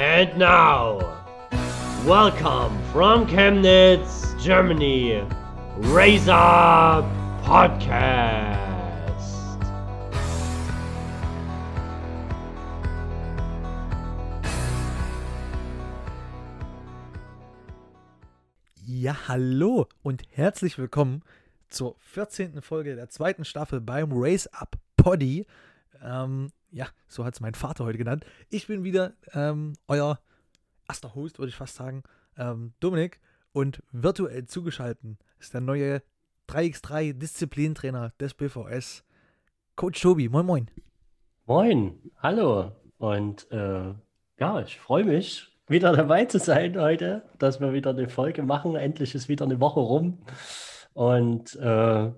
And now, welcome from Chemnitz, Germany, Raise Up Podcast. Ja, hallo und herzlich willkommen zur 14. Folge der zweiten Staffel beim Race Up Poddy. Ähm, ja, so hat es mein Vater heute genannt. Ich bin wieder ähm, euer erster Host, würde ich fast sagen, ähm, Dominik. Und virtuell zugeschaltet ist der neue 3x3 Disziplintrainer des BVS, Coach Tobi. Moin, moin. Moin, hallo. Und äh, ja, ich freue mich, wieder dabei zu sein heute, dass wir wieder eine Folge machen. Endlich ist wieder eine Woche rum. Und äh,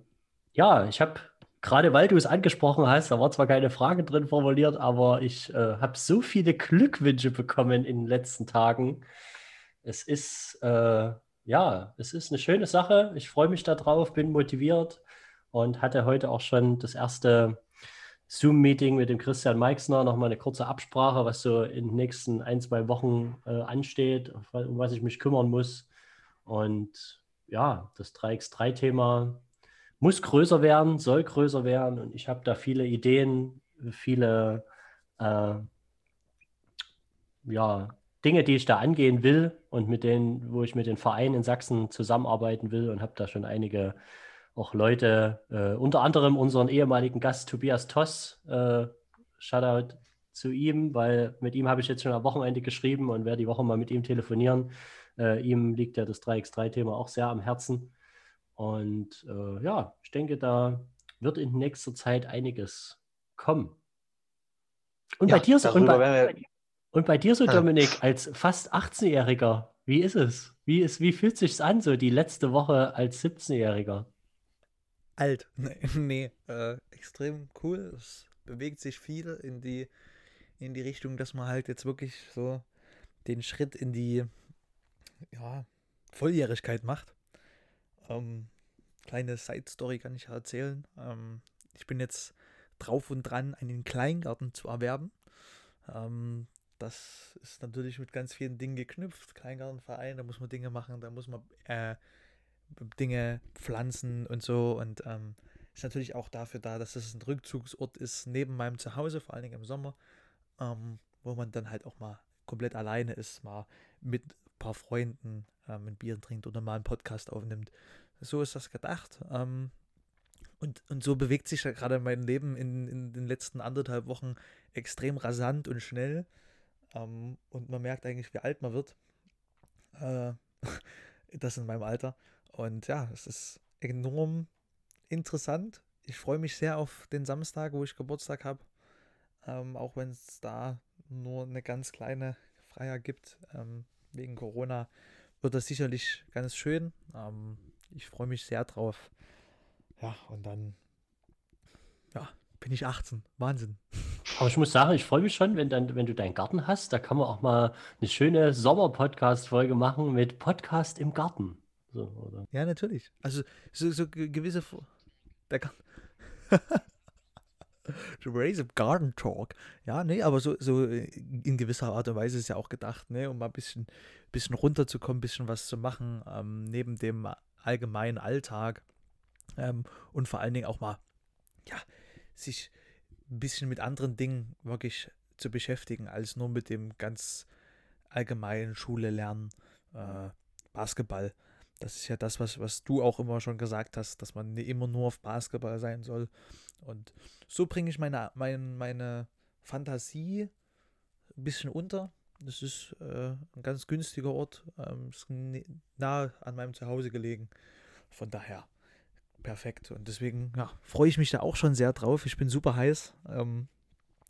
ja, ich habe gerade, weil du es angesprochen hast, da war zwar keine Frage drin formuliert, aber ich äh, habe so viele Glückwünsche bekommen in den letzten Tagen. Es ist, äh, ja, es ist eine schöne Sache. Ich freue mich darauf, bin motiviert und hatte heute auch schon das erste Zoom-Meeting mit dem Christian Meixner, nochmal eine kurze Absprache, was so in den nächsten ein, zwei Wochen äh, ansteht, um was ich mich kümmern muss. Und ja, das 3x3-Thema muss größer werden, soll größer werden. Und ich habe da viele Ideen, viele äh, ja, Dinge, die ich da angehen will und mit denen, wo ich mit den Vereinen in Sachsen zusammenarbeiten will und habe da schon einige auch Leute, äh, unter anderem unseren ehemaligen Gast Tobias Toss, äh, Shoutout zu ihm, weil mit ihm habe ich jetzt schon am Wochenende geschrieben und werde die Woche mal mit ihm telefonieren. Äh, ihm liegt ja das 3x3-Thema auch sehr am Herzen. Und äh, ja, ich denke, da wird in nächster Zeit einiges kommen. Und ja, bei dir so, und bei, und bei dir so, Dominik, als fast 18-Jähriger, wie ist es? Wie, ist, wie fühlt es sich an, so die letzte Woche als 17-Jähriger? alt. Nee, nee äh, extrem cool. Es bewegt sich viel in die, in die Richtung, dass man halt jetzt wirklich so den Schritt in die ja, Volljährigkeit macht. Ähm, kleine Side-Story kann ich erzählen. Ähm, ich bin jetzt drauf und dran, einen Kleingarten zu erwerben. Ähm, das ist natürlich mit ganz vielen Dingen geknüpft. Kleingartenverein, da muss man Dinge machen, da muss man äh, Dinge pflanzen und so. Und ähm, ist natürlich auch dafür da, dass es ein Rückzugsort ist neben meinem Zuhause, vor allen Dingen im Sommer, ähm, wo man dann halt auch mal komplett alleine ist, mal mit paar Freunden ähm, ein Bier trinkt oder mal einen Podcast aufnimmt. So ist das gedacht. Ähm, und, und so bewegt sich ja gerade mein Leben in, in den letzten anderthalb Wochen extrem rasant und schnell. Ähm, und man merkt eigentlich, wie alt man wird. Äh, das in meinem Alter. Und ja, es ist enorm interessant. Ich freue mich sehr auf den Samstag, wo ich Geburtstag habe. Ähm, auch wenn es da nur eine ganz kleine Freier gibt. Ähm, wegen Corona wird das sicherlich ganz schön. Ähm, ich freue mich sehr drauf. Ja, und dann ja, bin ich 18. Wahnsinn. Aber ich muss sagen, ich freue mich schon, wenn, dann, wenn du deinen Garten hast. Da kann man auch mal eine schöne Sommer-Podcast-Folge machen mit Podcast im Garten. So? Ja, natürlich. Also so, so gewisse. Der kann. Raise up Garden Talk. Ja, nee, aber so, so in gewisser Art und Weise ist ja auch gedacht, ne, um mal ein bisschen, bisschen runterzukommen, ein bisschen was zu machen, ähm, neben dem allgemeinen Alltag. Ähm, und vor allen Dingen auch mal, ja, sich ein bisschen mit anderen Dingen wirklich zu beschäftigen, als nur mit dem ganz allgemeinen Schule lernen, äh, Basketball. Das ist ja das, was, was du auch immer schon gesagt hast, dass man immer nur auf Basketball sein soll. Und so bringe ich meine, meine, meine Fantasie ein bisschen unter. Das ist äh, ein ganz günstiger Ort, ähm, ist nah an meinem Zuhause gelegen. Von daher perfekt. Und deswegen ja, freue ich mich da auch schon sehr drauf. Ich bin super heiß. Ähm,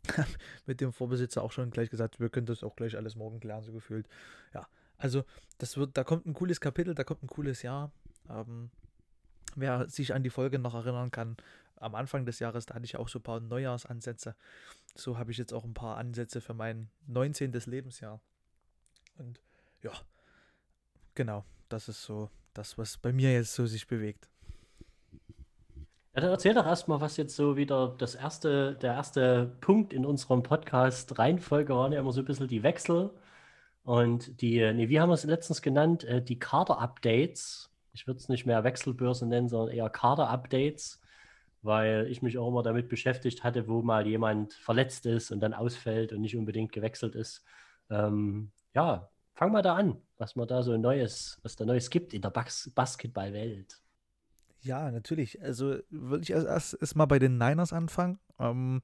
mit dem Vorbesitzer auch schon gleich gesagt, wir können das auch gleich alles morgen klären, so gefühlt. Ja, also, das wird, da kommt ein cooles Kapitel, da kommt ein cooles Jahr. Ähm, wer sich an die Folge noch erinnern kann, am Anfang des Jahres, da hatte ich auch so ein paar Neujahrsansätze. So habe ich jetzt auch ein paar Ansätze für mein 19. Lebensjahr. Und ja, genau, das ist so das, was bei mir jetzt so sich bewegt. Ja, dann erzähl doch erstmal, was jetzt so wieder das erste, der erste Punkt in unserem Podcast Reihenfolge waren ja immer so ein bisschen die Wechsel Und die, nee, wie haben wir es letztens genannt? Äh, die Kader-Updates. Ich würde es nicht mehr Wechselbörse nennen, sondern eher Kader-Updates, weil ich mich auch immer damit beschäftigt hatte, wo mal jemand verletzt ist und dann ausfällt und nicht unbedingt gewechselt ist. Ähm, ja, fang mal da an, was man da so Neues, was da Neues gibt in der Bas Basketballwelt. Ja, natürlich. Also würde ich als erstes mal bei den Niners anfangen. Ähm,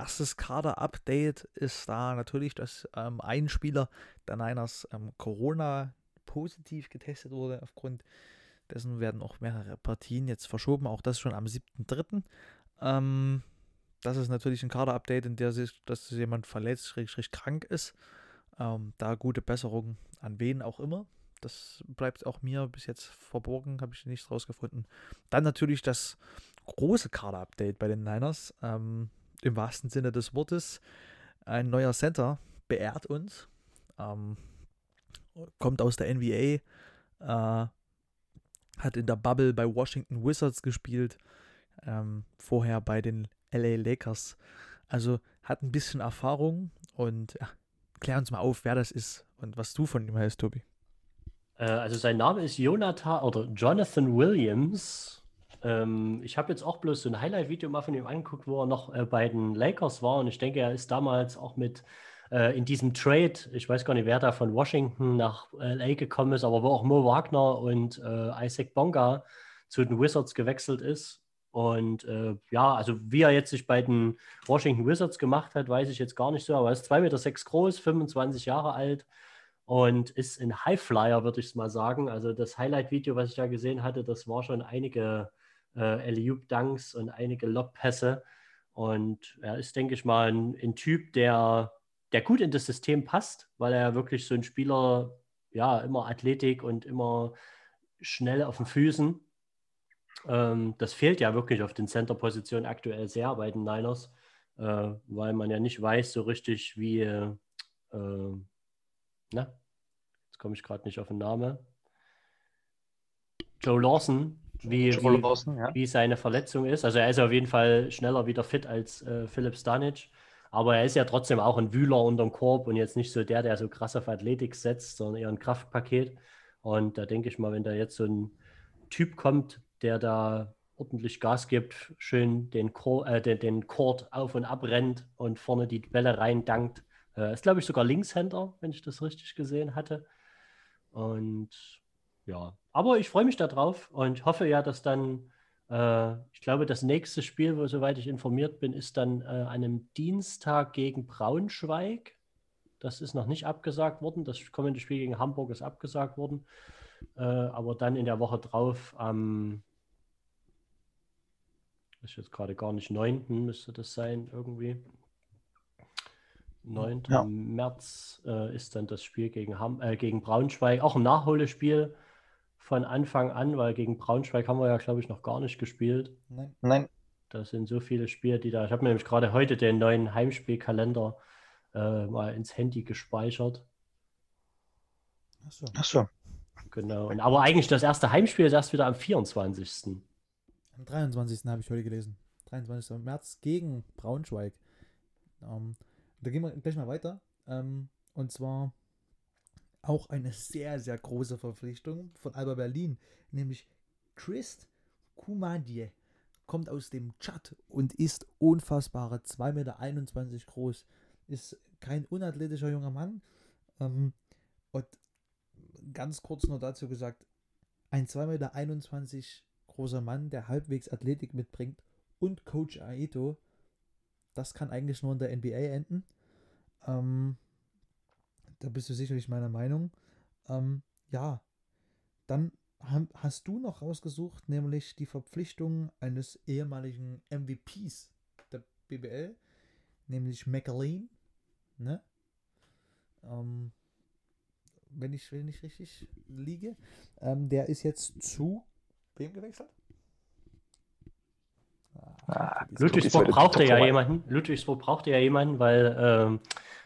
erstes Kader-Update ist da natürlich, dass ähm, ein Spieler der Niners ähm, Corona positiv getestet wurde. Aufgrund dessen werden auch mehrere Partien jetzt verschoben. Auch das schon am 7.3. Ähm, das ist natürlich ein Kader-Update, in der sich, dass jemand verletzt, schräg, krank ist. Ähm, da gute Besserung an wen auch immer. Das bleibt auch mir bis jetzt verborgen, habe ich nichts rausgefunden. Dann natürlich das große Kader-Update bei den Niners. Ähm, Im wahrsten Sinne des Wortes. Ein neuer Center beehrt uns. Ähm, kommt aus der NBA. Äh, hat in der Bubble bei Washington Wizards gespielt. Ähm, vorher bei den LA Lakers. Also hat ein bisschen Erfahrung und ja, klär uns mal auf, wer das ist und was du von ihm hältst, Tobi. Äh, also sein Name ist Jonathan oder Jonathan Williams. Ähm, ich habe jetzt auch bloß so ein Highlight-Video mal von ihm angeguckt, wo er noch äh, bei den Lakers war und ich denke, er ist damals auch mit äh, in diesem Trade, ich weiß gar nicht, wer da von Washington nach LA gekommen ist, aber wo auch Mo Wagner und äh, Isaac Bonga zu den Wizards gewechselt ist. Und äh, ja, also wie er jetzt sich bei den Washington Wizards gemacht hat, weiß ich jetzt gar nicht so, aber er ist 2,6 Meter groß, 25 Jahre alt und ist ein Highflyer, würde ich es mal sagen. Also das Highlight-Video, was ich da gesehen hatte, das war schon einige äh, Eliup-Dunks und einige Lobpässe. Und er ist, denke ich mal, ein, ein, Typ, der, der gut in das System passt, weil er wirklich so ein Spieler, ja, immer Athletik und immer schnell auf den Füßen. Ähm, das fehlt ja wirklich auf den Center-Positionen aktuell sehr bei den Niners, äh, weil man ja nicht weiß so richtig, wie, äh, na, jetzt komme ich gerade nicht auf den Namen. Joe Lawson, wie, wie, Lawson, ja. wie seine Verletzung ist. Also er ist auf jeden Fall schneller wieder fit als äh, Philipp Stanic. Aber er ist ja trotzdem auch ein Wühler unterm Korb und jetzt nicht so der, der so krass auf Athletik setzt, sondern eher ein Kraftpaket. Und da denke ich mal, wenn da jetzt so ein Typ kommt, der da ordentlich Gas gibt, schön den, Chor, äh, den, den Court auf und ab rennt und vorne die Bälle rein dankt, äh, ist, glaube ich, sogar Linkshänder, wenn ich das richtig gesehen hatte. Und ja, aber ich freue mich darauf und hoffe ja, dass dann, äh, ich glaube, das nächste Spiel, wo, soweit ich informiert bin, ist dann äh, an einem Dienstag gegen Braunschweig. Das ist noch nicht abgesagt worden. Das kommende Spiel gegen Hamburg ist abgesagt worden. Äh, aber dann in der Woche drauf am, ist jetzt gerade gar nicht 9. müsste das sein, irgendwie. 9. Ja. März äh, ist dann das Spiel gegen, Ham äh, gegen Braunschweig. Auch ein Nachholespiel von Anfang an, weil gegen Braunschweig haben wir ja, glaube ich, noch gar nicht gespielt. Nein. Nein. Das sind so viele Spiele, die da. Ich habe mir nämlich gerade heute den neuen Heimspielkalender äh, mal ins Handy gespeichert. Achso. Achso. Genau. Und, aber eigentlich das erste Heimspiel ist erst wieder am 24. Am 23. habe ich heute gelesen. 23. März gegen Braunschweig. Ähm, da gehen wir gleich mal weiter. Ähm, und zwar auch eine sehr, sehr große Verpflichtung von Alba Berlin, nämlich Christ Kumadie. Kommt aus dem Tschad und ist unfassbare 2,21 Meter groß. Ist kein unathletischer junger Mann. Ähm, und ganz kurz nur dazu gesagt, ein 2,21 Meter großer Mann, der halbwegs Athletik mitbringt und Coach Aito das kann eigentlich nur in der NBA enden. Ähm, da bist du sicherlich meiner Meinung. Ähm, ja, dann hast du noch rausgesucht, nämlich die Verpflichtung eines ehemaligen MVPs der BBL, nämlich McLean. Ne? Ähm, wenn ich, wenn ich richtig liege. Ähm, der ist jetzt zu wem gewechselt? Ah, Ludwigsburg brauchte ja jemanden. Ludwigsburg brauchte ja jemanden, weil ähm,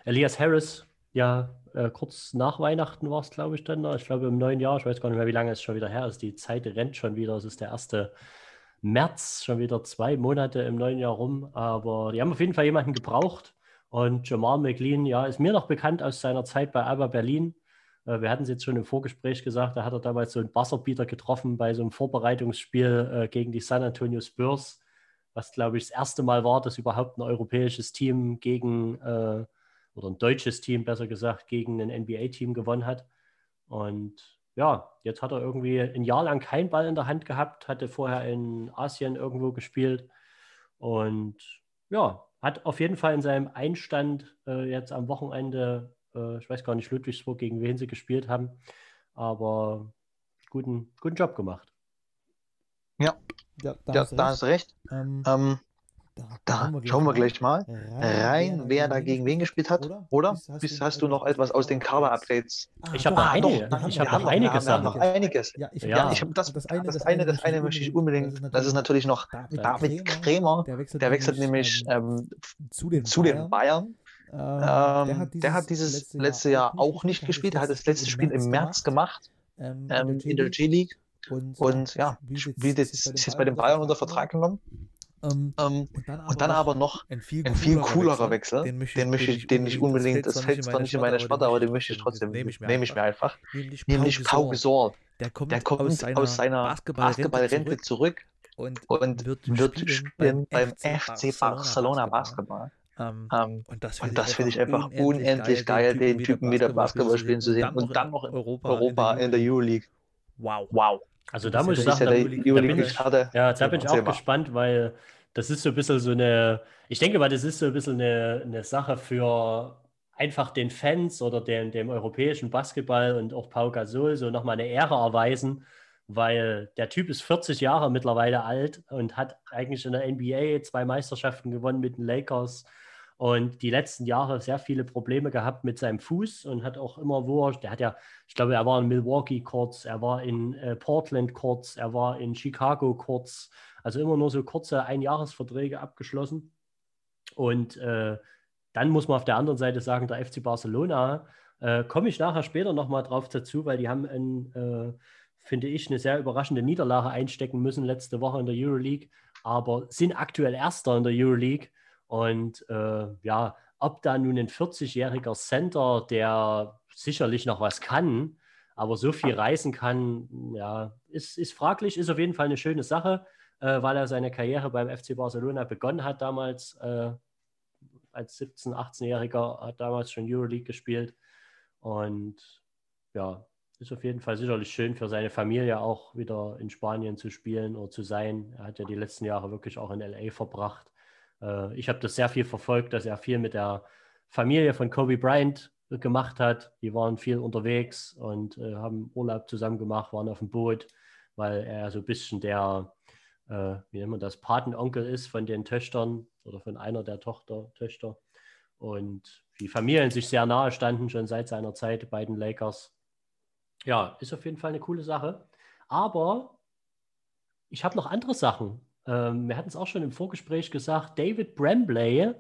Elias Harris ja äh, kurz nach Weihnachten war es, glaube ich, dann. Ich glaube im neuen Jahr, ich weiß gar nicht mehr, wie lange es schon wieder her ist. Die Zeit rennt schon wieder. Es ist der erste März, schon wieder zwei Monate im neuen Jahr rum. Aber die haben auf jeden Fall jemanden gebraucht. Und Jamal McLean, ja, ist mir noch bekannt aus seiner Zeit bei Alba Berlin. Äh, wir hatten es jetzt schon im Vorgespräch gesagt, da hat er damals so einen Buzzerbeater getroffen bei so einem Vorbereitungsspiel äh, gegen die San Antonio Spurs, was, glaube ich, das erste Mal war, dass überhaupt ein europäisches Team gegen, äh, oder ein deutsches Team besser gesagt, gegen ein NBA-Team gewonnen hat. Und ja, jetzt hat er irgendwie ein Jahr lang keinen Ball in der Hand gehabt, hatte vorher in Asien irgendwo gespielt und ja, hat auf jeden Fall in seinem Einstand äh, jetzt am Wochenende, äh, ich weiß gar nicht, Ludwigsburg, gegen wen sie gespielt haben, aber guten, guten Job gemacht. Ja, ja da, ja, hast, da hast du recht. Ähm, ähm, da, da schauen, wir schauen wir gleich mal rein, wer da gegen wen gespielt hat. Oder? oder? Hast, hast, hast, du noch etwas aus den Cover-Updates? Ah, ich habe noch, einige, noch, ich hab noch einiges. Noch einiges. Ja, ich, ja. ich habe das, das, eine, das, eine, das eine möchte ich unbedingt. Das ist natürlich noch David Krämer. Der wechselt, der wechselt nämlich ähm, zu den zu den Bayern. Ähm, der, hat der, hat dieses letzte Jahr auch nicht gespielt. Er hat das letzte Spiel im März gemacht ähm, in der G-League. Und ja, spielt jetzt, ist jetzt bei den Bayern unter Vertrag genommen. Ähm, ähm, und, dann und, dann aber noch ein viel, ein viel coolerer Wechsel, Wechsel. Den möchte, den möchte ich, den ich unbedingt, das fällt zwar nicht in meine Sparte, aber den möchte ich trotzdem, nehme ich mir, ich einfach. Nämlich, nämlich Pau Gasol. Der kommt, der kommt aus seiner, aus seiner Basketballrente zurück, zurück und, wird, wird spielen beim FC Barcelona Basketball. Um, um, und das finde ich, find ich, einfach unendlich geil, den Typen wieder Basketball spielen zu sehen und dann noch in Europa, Europa in der Euroleague. Wow. Wow. Also da muss ich sagen, da, da, bin ich, ja, da bin ich auch gespannt, weil das ist so ein bisschen so eine, ich denke mal, das ist so ein bisschen eine, eine Sache für einfach den Fans oder dem, dem europäischen Basketball und auch Pau Gasol so nochmal eine Ehre erweisen, weil der Typ ist 40 Jahre mittlerweile alt und hat eigentlich in der NBA zwei Meisterschaften gewonnen mit den Lakers und die letzten Jahre sehr viele Probleme gehabt mit seinem Fuß und hat auch immer, wo er, der hat ja, ich glaube, er war in Milwaukee kurz, er war in äh, Portland kurz, er war in Chicago kurz, also immer nur so kurze Einjahresverträge abgeschlossen. Und äh, dann muss man auf der anderen Seite sagen, der FC Barcelona, äh, komme ich nachher später nochmal drauf dazu, weil die haben, ein, äh, finde ich, eine sehr überraschende Niederlage einstecken müssen letzte Woche in der Euroleague, aber sind aktuell Erster in der Euroleague. Und äh, ja, ob da nun ein 40-jähriger Center, der sicherlich noch was kann, aber so viel reisen kann, ja, ist, ist fraglich, ist auf jeden Fall eine schöne Sache äh, weil er seine Karriere beim FC Barcelona begonnen hat damals. Äh, als 17-, 18-Jähriger hat damals schon Euroleague gespielt. Und ja, ist auf jeden Fall sicherlich schön für seine Familie auch wieder in Spanien zu spielen oder zu sein. Er hat ja die letzten Jahre wirklich auch in LA verbracht. Äh, ich habe das sehr viel verfolgt, dass er viel mit der Familie von Kobe Bryant gemacht hat. Die waren viel unterwegs und äh, haben Urlaub zusammen gemacht, waren auf dem Boot, weil er so ein bisschen der äh, wie nennt man das, Patenonkel ist von den Töchtern oder von einer der Tochter, Töchter. Und die Familien sich sehr nahe standen, schon seit seiner Zeit bei den Lakers. Ja, ist auf jeden Fall eine coole Sache. Aber ich habe noch andere Sachen. Ähm, wir hatten es auch schon im Vorgespräch gesagt, David Brambley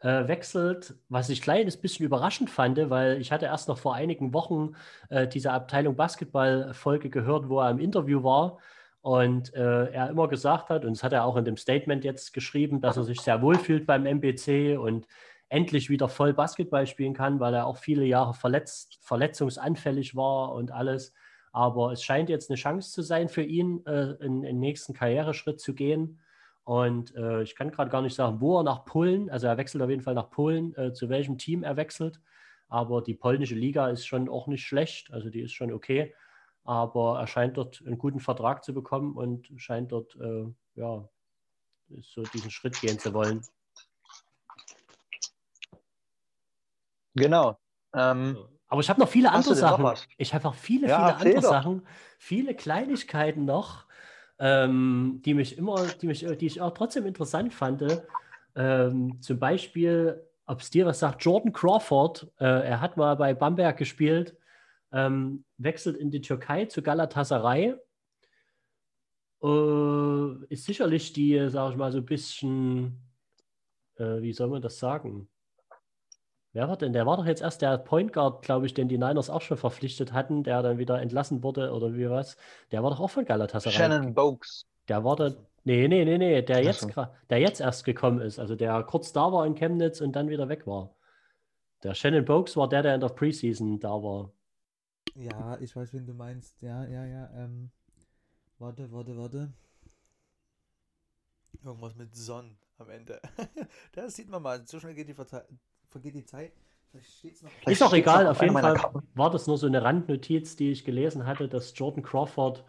äh, wechselt, was ich kleines bisschen überraschend fand, weil ich hatte erst noch vor einigen Wochen äh, diese Abteilung Basketball-Folge gehört, wo er im Interview war und äh, er immer gesagt hat, und das hat er auch in dem Statement jetzt geschrieben, dass er sich sehr wohl fühlt beim MBC und endlich wieder voll Basketball spielen kann, weil er auch viele Jahre verletzt, verletzungsanfällig war und alles. Aber es scheint jetzt eine Chance zu sein für ihn, äh, in den nächsten Karriereschritt zu gehen. Und äh, ich kann gerade gar nicht sagen, wo er nach Polen, also er wechselt auf jeden Fall nach Polen, äh, zu welchem Team er wechselt. Aber die polnische Liga ist schon auch nicht schlecht, also die ist schon okay aber er scheint dort einen guten Vertrag zu bekommen und scheint dort äh, ja, so diesen Schritt gehen zu wollen. Genau. Ähm, aber ich habe noch viele andere Sachen. Ich habe auch viele, ja, viele andere doch. Sachen, viele Kleinigkeiten noch, ähm, die mich immer, die mich, die ich auch trotzdem interessant fand. Ähm, zum Beispiel, ob es dir was sagt, Jordan Crawford, äh, er hat mal bei Bamberg gespielt ähm, wechselt in die Türkei zu Galatasaray. Äh, ist sicherlich die, sage ich mal, so ein bisschen, äh, wie soll man das sagen? Wer war denn? Der war doch jetzt erst der Point Guard, glaube ich, den die Niners auch schon verpflichtet hatten, der dann wieder entlassen wurde oder wie was. Der war doch auch von Galatasaray. Shannon Boakes. Der war da, Nee, nee, nee, nee, der jetzt, der jetzt erst gekommen ist. Also der kurz da war in Chemnitz und dann wieder weg war. Der Shannon Boakes war der, der in der Preseason da war. Ja, ich weiß, wen du meinst. Ja, ja, ja. Ähm, warte, warte, warte. Irgendwas mit Sonn am Ende. das sieht man mal. So schnell geht die, vergeht die Zeit. Ist auch egal, auf jeden Fall war das nur so eine Randnotiz, die ich gelesen hatte, dass Jordan Crawford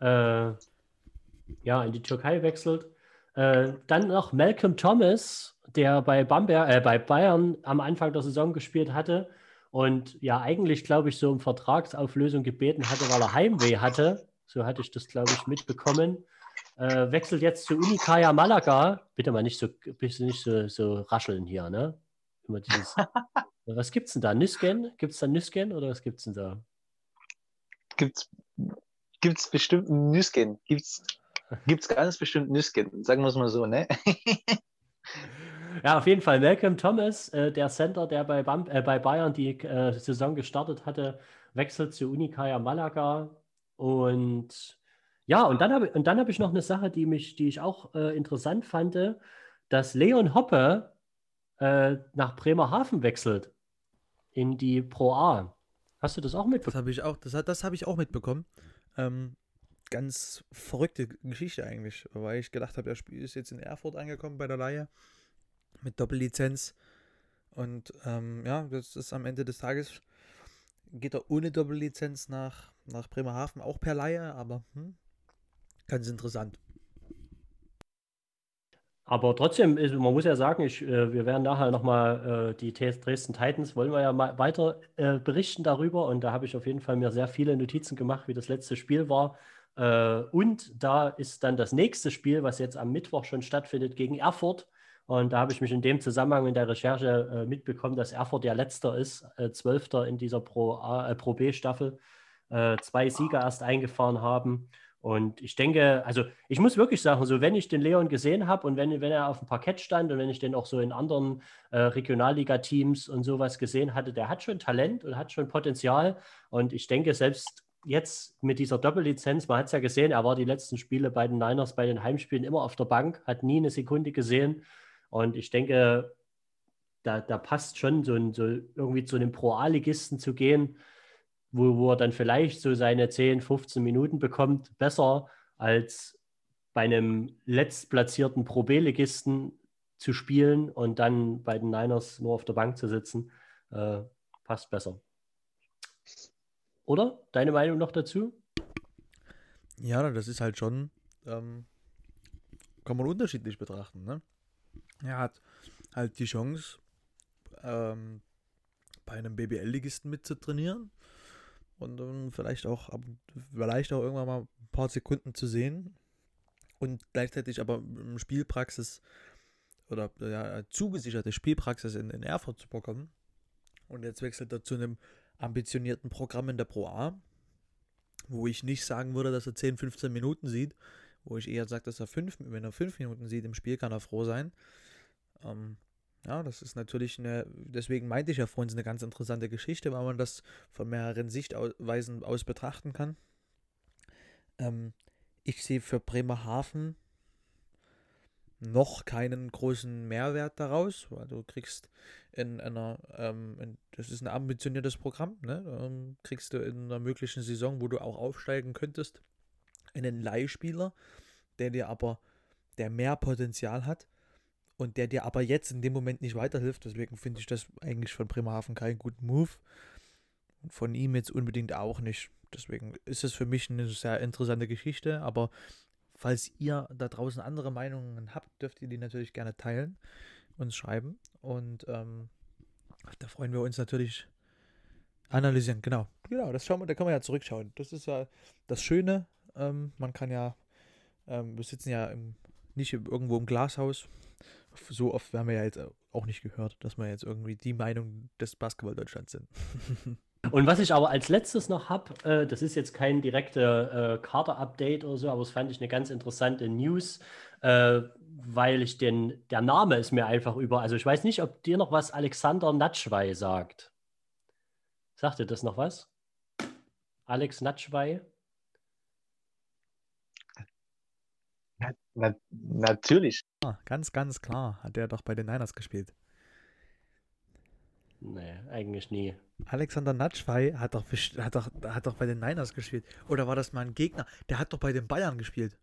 äh, ja, in die Türkei wechselt. Äh, dann noch Malcolm Thomas, der bei, Bamberg, äh, bei Bayern am Anfang der Saison gespielt hatte und ja eigentlich, glaube ich, so um Vertragsauflösung gebeten hatte, weil er Heimweh hatte. So hatte ich das, glaube ich, mitbekommen. Äh, wechselt jetzt zu Unikaya Malaga. Bitte mal nicht so, bitte nicht so, so rascheln hier, ne? Immer dieses. was gibt's denn da? Nüsken? Gibt es da Nüsken oder was gibt's denn da? Gibt's, gibt's bestimmt Nüsken. Gibt's, gibt's ganz bestimmt Nüsken. Sagen wir es mal so, ne? Ja, auf jeden Fall. Malcolm Thomas, äh, der Center, der bei, Bam äh, bei Bayern die äh, Saison gestartet hatte, wechselt zu Unikaya Malaga. Und ja, und dann habe hab ich noch eine Sache, die, mich, die ich auch äh, interessant fand, dass Leon Hoppe äh, nach Bremerhaven wechselt in die Pro A. Hast du das auch mitbekommen? Das habe ich auch, das, das habe ich auch mitbekommen. Ähm, ganz verrückte Geschichte eigentlich, weil ich gedacht habe, der Spiel ist jetzt in Erfurt angekommen bei der Leihe mit Doppellizenz. Und ähm, ja, das ist am Ende des Tages, geht er ohne Doppellizenz nach, nach Bremerhaven, auch per Laie, aber hm, ganz interessant. Aber trotzdem, man muss ja sagen, ich, äh, wir werden nachher nochmal äh, die Dresden Titans, wollen wir ja mal weiter äh, berichten darüber. Und da habe ich auf jeden Fall mir sehr viele Notizen gemacht, wie das letzte Spiel war. Äh, und da ist dann das nächste Spiel, was jetzt am Mittwoch schon stattfindet, gegen Erfurt. Und da habe ich mich in dem Zusammenhang in der Recherche äh, mitbekommen, dass Erfurt der Letzter ist, äh, Zwölfter in dieser Pro, äh, Pro B-Staffel, zwei Sieger erst eingefahren haben. Und ich denke, also ich muss wirklich sagen, so wenn ich den Leon gesehen habe und wenn, wenn er auf dem Parkett stand und wenn ich den auch so in anderen äh, Regionalliga-Teams und sowas gesehen hatte, der hat schon Talent und hat schon Potenzial. Und ich denke, selbst jetzt mit dieser Doppellizenz, man hat es ja gesehen, er war die letzten Spiele bei den Niners, bei den Heimspielen immer auf der Bank, hat nie eine Sekunde gesehen. Und ich denke, da, da passt schon so, ein, so irgendwie zu einem Pro-A-Ligisten zu gehen, wo, wo er dann vielleicht so seine 10, 15 Minuten bekommt, besser als bei einem letztplatzierten Pro B-Ligisten zu spielen und dann bei den Niners nur auf der Bank zu sitzen, äh, passt besser. Oder? Deine Meinung noch dazu? Ja, das ist halt schon, ähm, kann man unterschiedlich betrachten. Ne? Er hat halt die Chance, ähm, bei einem BBL-Ligisten mitzutrainieren und dann vielleicht auch, vielleicht auch irgendwann mal ein paar Sekunden zu sehen und gleichzeitig aber Spielpraxis oder ja, zugesicherte Spielpraxis in, in Erfurt zu bekommen. Und jetzt wechselt er zu einem ambitionierten Programm in der Pro A, wo ich nicht sagen würde, dass er 10, 15 Minuten sieht, wo ich eher sage, dass er 5, wenn er 5 Minuten sieht im Spiel, kann er froh sein. Ähm, ja, das ist natürlich eine, deswegen meinte ich ja vorhin, eine ganz interessante Geschichte, weil man das von mehreren Sichtweisen aus betrachten kann. Ähm, ich sehe für Bremerhaven noch keinen großen Mehrwert daraus, weil du kriegst in einer, ähm, in, das ist ein ambitioniertes Programm, ne? Ähm, kriegst du in einer möglichen Saison, wo du auch aufsteigen könntest, einen Leihspieler, der dir aber, der mehr Potenzial hat, und der dir aber jetzt in dem Moment nicht weiterhilft. Deswegen finde ich das eigentlich von Bremerhaven keinen guten Move. Und von ihm jetzt unbedingt auch nicht. Deswegen ist es für mich eine sehr interessante Geschichte. Aber falls ihr da draußen andere Meinungen habt, dürft ihr die natürlich gerne teilen, uns schreiben. Und ähm, da freuen wir uns natürlich analysieren. Genau, genau, das schauen wir, da kann man ja zurückschauen. Das ist ja das Schöne. Ähm, man kann ja, ähm, wir sitzen ja im, nicht irgendwo im Glashaus, so oft haben wir ja jetzt auch nicht gehört, dass wir jetzt irgendwie die Meinung des Basketball Deutschlands sind. Und was ich aber als letztes noch habe, äh, das ist jetzt kein direkter äh, Kader-Update oder so, aber das fand ich eine ganz interessante News, äh, weil ich den, der Name ist mir einfach über, also ich weiß nicht, ob dir noch was Alexander Natschwei sagt. Sagt dir das noch was? Alex Natschwei? Na, natürlich. Ah, ganz, ganz klar hat er doch bei den Niners gespielt. Nee, eigentlich nie. Alexander Natschwei hat doch, hat, doch, hat doch bei den Niners gespielt. Oder war das mal ein Gegner? Der hat doch bei den Bayern gespielt.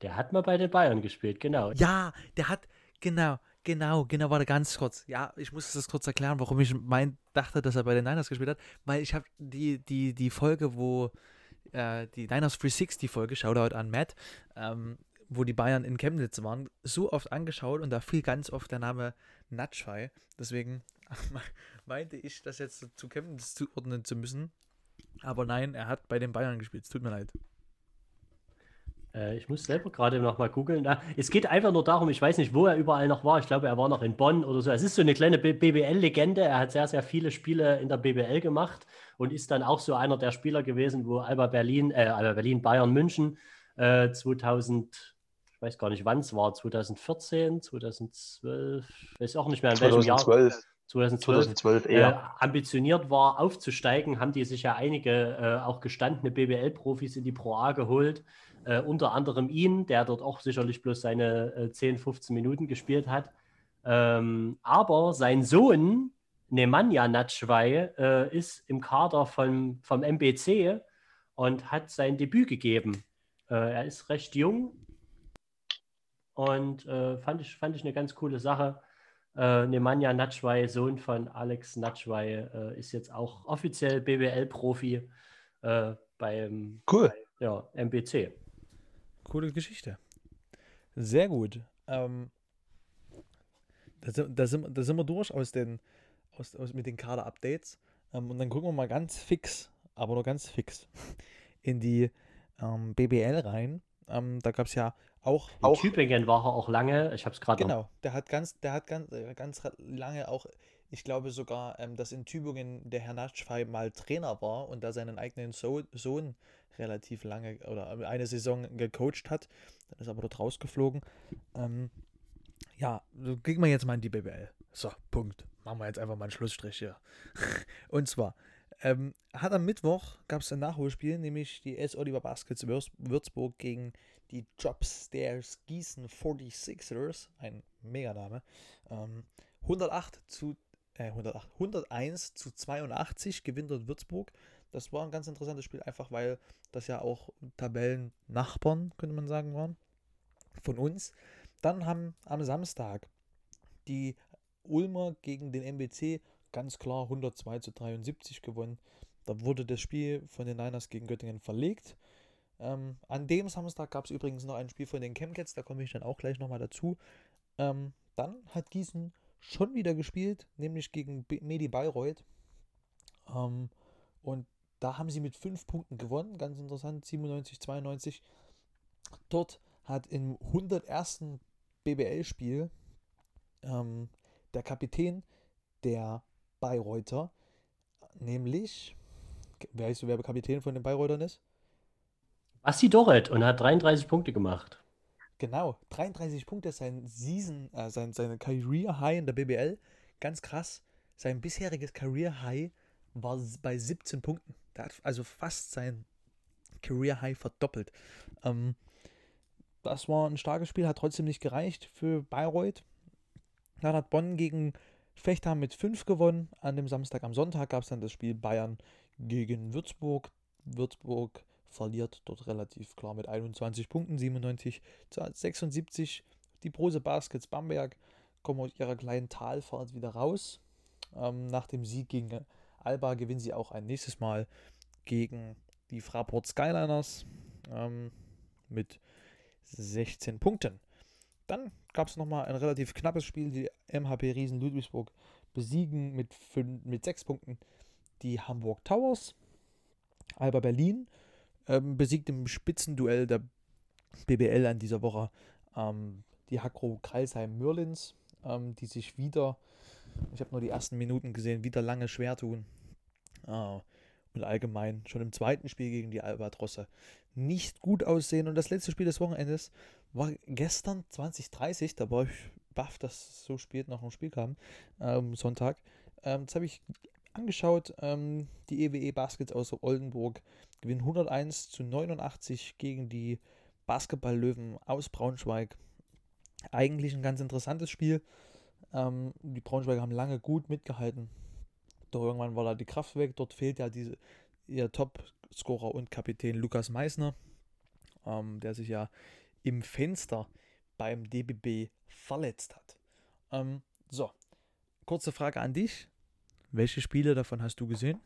Der hat mal bei den Bayern gespielt, genau. Ja, der hat, genau, genau, genau, warte ganz kurz. Ja, ich muss das kurz erklären, warum ich mein, dachte, dass er bei den Niners gespielt hat. Weil ich habe die, die, die Folge, wo äh, die Niners 360 Folge, Shoutout an Matt, ähm, wo die Bayern in Chemnitz waren, so oft angeschaut und da fiel ganz oft der Name Natschwei. Deswegen meinte ich, das jetzt zu Chemnitz zuordnen zu müssen. Aber nein, er hat bei den Bayern gespielt. Es tut mir leid. Äh, ich muss selber gerade noch mal googeln. Es geht einfach nur darum, ich weiß nicht, wo er überall noch war. Ich glaube, er war noch in Bonn oder so. Es ist so eine kleine BBL-Legende. Er hat sehr, sehr viele Spiele in der BBL gemacht und ist dann auch so einer der Spieler gewesen, wo Alba Berlin, äh, Alba Berlin, Bayern München äh, 2000, ich weiß gar nicht wann es war, 2014, 2012, ich weiß auch nicht mehr in 2012. welchem Jahr. 2012, 2012 eher. Äh, ambitioniert war, aufzusteigen, haben die sich ja einige äh, auch gestandene BBL-Profis in die Pro A geholt. Äh, unter anderem ihn, der dort auch sicherlich bloß seine äh, 10, 15 Minuten gespielt hat. Ähm, aber sein Sohn, Nemanja Natschwei, äh, ist im Kader vom, vom MBC und hat sein Debüt gegeben. Äh, er ist recht jung und fand, ich, fand ich eine ganz coole Sache. Äh, Nemanja Natschwei, Sohn von Alex Natschwei, äh, ist jetzt auch offiziell BWL-Profi äh, beim cool. Bei, ja, MBC. Coole Geschichte. Sehr gut. Ähm, da, sind, da, sind, da sind wir durch aus den, aus, aus, mit den Kader-Updates. Ähm, und dann gucken wir mal ganz fix, aber nur ganz fix, in die ähm, BBL rein. Ähm, da gab es ja auch, in auch Tübingen war er auch lange. Ich habe es gerade. Genau, der hat ganz, der hat ganz, äh, ganz lange auch. Ich glaube sogar, ähm, dass in Tübingen der Herr Natschfei mal Trainer war und da seinen eigenen so Sohn relativ lange oder eine Saison gecoacht hat. Dann ist aber dort rausgeflogen. Ähm, ja, so gehen wir jetzt mal in die BBL. So, Punkt. Machen wir jetzt einfach mal einen Schlussstrich hier. und zwar ähm, hat am Mittwoch gab es ein Nachholspiel, nämlich die S. Oliver Baskets Würzburg gegen die Dropstairs Gießen 46ers, ein Meganame, ähm, 108 zu äh, 108, 101 zu 82 gewinnt dort Würzburg. Das war ein ganz interessantes Spiel, einfach weil das ja auch Tabellennachbarn, könnte man sagen, waren von uns. Dann haben am Samstag die Ulmer gegen den MBC ganz klar 102 zu 73 gewonnen. Da wurde das Spiel von den Niners gegen Göttingen verlegt. Ähm, an dem Samstag gab es übrigens noch ein Spiel von den Chemcats, da komme ich dann auch gleich nochmal dazu. Ähm, dann hat Gießen schon wieder gespielt, nämlich gegen B Medi Bayreuth. Ähm, und da haben sie mit 5 Punkten gewonnen, ganz interessant, 97, 92. Dort hat im 101. BBL-Spiel ähm, der Kapitän der Bayreuther, nämlich, weißt du, wer Kapitän von den Bayreutern ist? Basti Doret und hat 33 Punkte gemacht. Genau, 33 Punkte, sein Season, äh, sein, seine Career High in der BBL. Ganz krass. Sein bisheriges Career High war bei 17 Punkten. Der hat also fast sein Career High verdoppelt. Ähm, das war ein starkes Spiel, hat trotzdem nicht gereicht für Bayreuth. Dann hat Bonn gegen Fechter mit 5 gewonnen. An dem Samstag, am Sonntag gab es dann das Spiel Bayern gegen Würzburg. Würzburg verliert dort relativ klar mit 21 Punkten, 97 zu 76. Die Brose Baskets Bamberg kommen aus ihrer kleinen Talfahrt wieder raus. Ähm, nach dem Sieg gegen Alba gewinnen sie auch ein nächstes Mal gegen die Fraport Skyliners ähm, mit 16 Punkten. Dann gab es nochmal ein relativ knappes Spiel. Die MHP Riesen Ludwigsburg besiegen mit, fünf, mit sechs Punkten die Hamburg Towers. Alba Berlin ähm, besiegt im Spitzenduell der BBL an dieser Woche ähm, die Hakro Kreisheim Mürlins, ähm, die sich wieder, ich habe nur die ersten Minuten gesehen, wieder lange schwer tun. Äh, und allgemein schon im zweiten Spiel gegen die Albatrosse nicht gut aussehen. Und das letzte Spiel des Wochenendes war gestern 2030. Da war ich baff, dass so spät noch ein Spiel kam, ähm, Sonntag. Ähm, das habe ich angeschaut. Ähm, die EWE e Baskets aus Oldenburg gewinnen 101 zu 89 gegen die Basketball-Löwen aus Braunschweig. Eigentlich ein ganz interessantes Spiel. Ähm, die Braunschweiger haben lange gut mitgehalten. Doch irgendwann war da die Kraft weg. Dort fehlt ja diese, ihr Top-Scorer und Kapitän Lukas Meissner, ähm, der sich ja im Fenster beim DBB verletzt hat. Ähm, so, kurze Frage an dich. Welche Spiele davon hast du gesehen?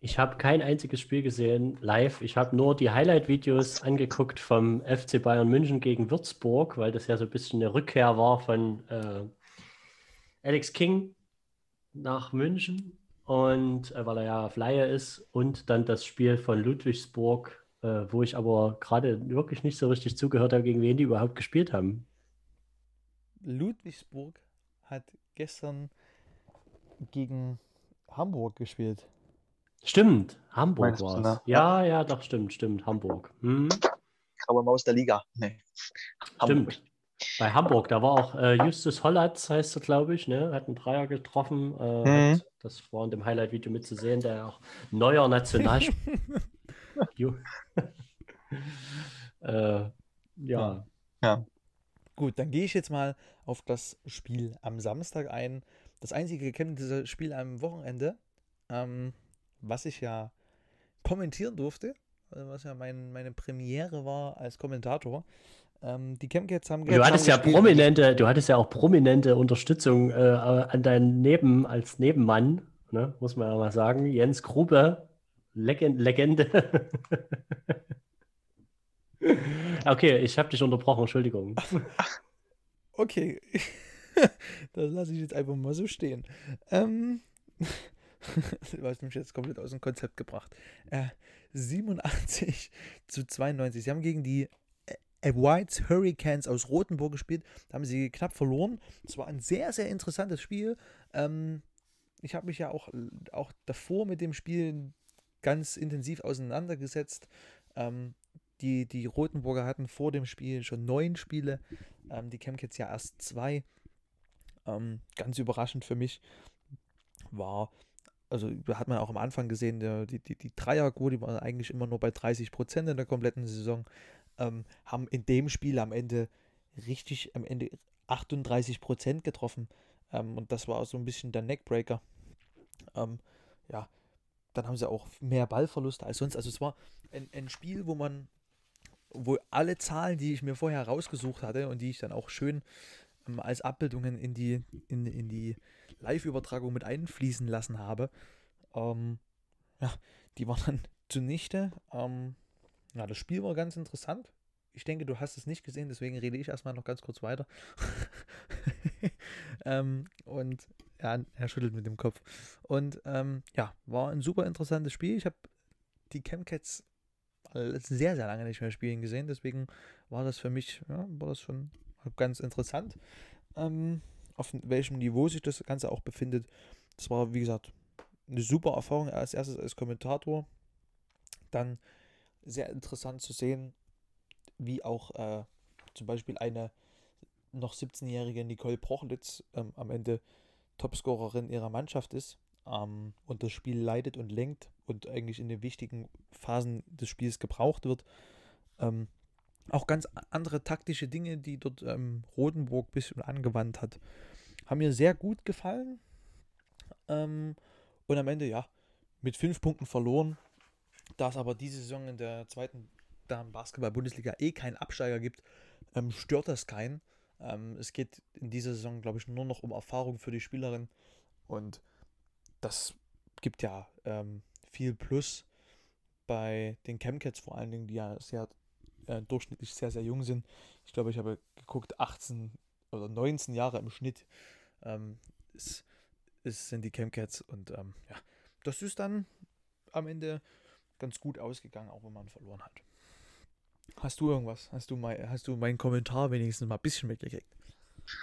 Ich habe kein einziges Spiel gesehen live. Ich habe nur die Highlight-Videos angeguckt vom FC Bayern München gegen Würzburg, weil das ja so ein bisschen eine Rückkehr war von äh, Alex King nach München und äh, weil er ja auf Laie ist und dann das Spiel von Ludwigsburg, äh, wo ich aber gerade wirklich nicht so richtig zugehört habe, gegen wen die überhaupt gespielt haben. Ludwigsburg hat gestern gegen Hamburg gespielt. Stimmt, Hamburg war es. Ne? Ja, ja, doch, stimmt, stimmt, Hamburg. Hm. Aber Maus der Liga. Nee. Stimmt. Bei Hamburg, da war auch äh, Justus Hollatz, heißt er, glaube ich, ne? hat einen Dreier getroffen. Äh, mhm. Das war in dem Highlight-Video mitzusehen, der auch neuer Nationalspieler. äh, ja. ja. Gut, dann gehe ich jetzt mal auf das Spiel am Samstag ein. Das einzige gekennte Spiel am Wochenende. Ähm, was ich ja kommentieren durfte, also was ja mein, meine Premiere war als Kommentator. Ähm, die Chemcats haben Du hattest ja prominente, du hattest ja auch prominente Unterstützung äh, an deinen Neben als Nebenmann, ne? muss man ja mal sagen. Jens Grube, Legend, Legende. okay, ich habe dich unterbrochen, Entschuldigung. Okay, das lasse ich jetzt einfach mal so stehen. Ähm, du hast mich jetzt komplett aus dem Konzept gebracht. Äh, 87 zu 92. Sie haben gegen die Whites Hurricanes aus Rothenburg gespielt. Da haben sie knapp verloren. Es war ein sehr, sehr interessantes Spiel. Ähm, ich habe mich ja auch, auch davor mit dem Spiel ganz intensiv auseinandergesetzt. Ähm, die, die Rotenburger hatten vor dem Spiel schon neun Spiele, ähm, die Chemcats ja erst zwei. Ähm, ganz überraschend für mich war also hat man auch am Anfang gesehen, die, die, die Dreierquote war eigentlich immer nur bei 30 Prozent in der kompletten Saison, ähm, haben in dem Spiel am Ende richtig, am Ende 38 Prozent getroffen. Ähm, und das war so ein bisschen der Neckbreaker. Ähm, ja, dann haben sie auch mehr Ballverluste als sonst. Also es war ein, ein Spiel, wo man, wo alle Zahlen, die ich mir vorher rausgesucht hatte und die ich dann auch schön ähm, als Abbildungen in die, in, in die Live-Übertragung mit einfließen lassen habe, ähm, ja, die waren dann zunichte. Ähm, ja, das Spiel war ganz interessant. Ich denke, du hast es nicht gesehen, deswegen rede ich erstmal noch ganz kurz weiter. ähm, und ja, er schüttelt mit dem Kopf. Und ähm, ja, war ein super interessantes Spiel. Ich habe die Chemcats sehr, sehr lange nicht mehr spielen gesehen, deswegen war das für mich, ja, war das schon ganz interessant. Ähm, auf welchem Niveau sich das Ganze auch befindet. Das war, wie gesagt, eine super Erfahrung als erstes als Kommentator. Dann sehr interessant zu sehen, wie auch äh, zum Beispiel eine noch 17-jährige Nicole Prochlitz ähm, am Ende Topscorerin ihrer Mannschaft ist ähm, und das Spiel leitet und lenkt und eigentlich in den wichtigen Phasen des Spiels gebraucht wird. Ähm, auch ganz andere taktische Dinge, die dort ähm, Rodenburg ein bisschen angewandt hat, haben mir sehr gut gefallen. Ähm, und am Ende, ja, mit fünf Punkten verloren. Da es aber diese Saison in der zweiten Basketball-Bundesliga eh keinen Absteiger gibt, ähm, stört das keinen. Ähm, es geht in dieser Saison, glaube ich, nur noch um Erfahrung für die Spielerin. Und das gibt ja ähm, viel Plus bei den Chemcats vor allen Dingen, die ja sehr äh, durchschnittlich sehr, sehr jung sind. Ich glaube, ich habe geguckt, 18 oder 19 Jahre im Schnitt ähm, ist, ist, sind die Chemcats. Und ähm, ja, das ist dann am Ende ganz gut ausgegangen, auch wenn man verloren hat. Hast du irgendwas? Hast du, mein, hast du meinen Kommentar wenigstens mal ein bisschen mitgekriegt?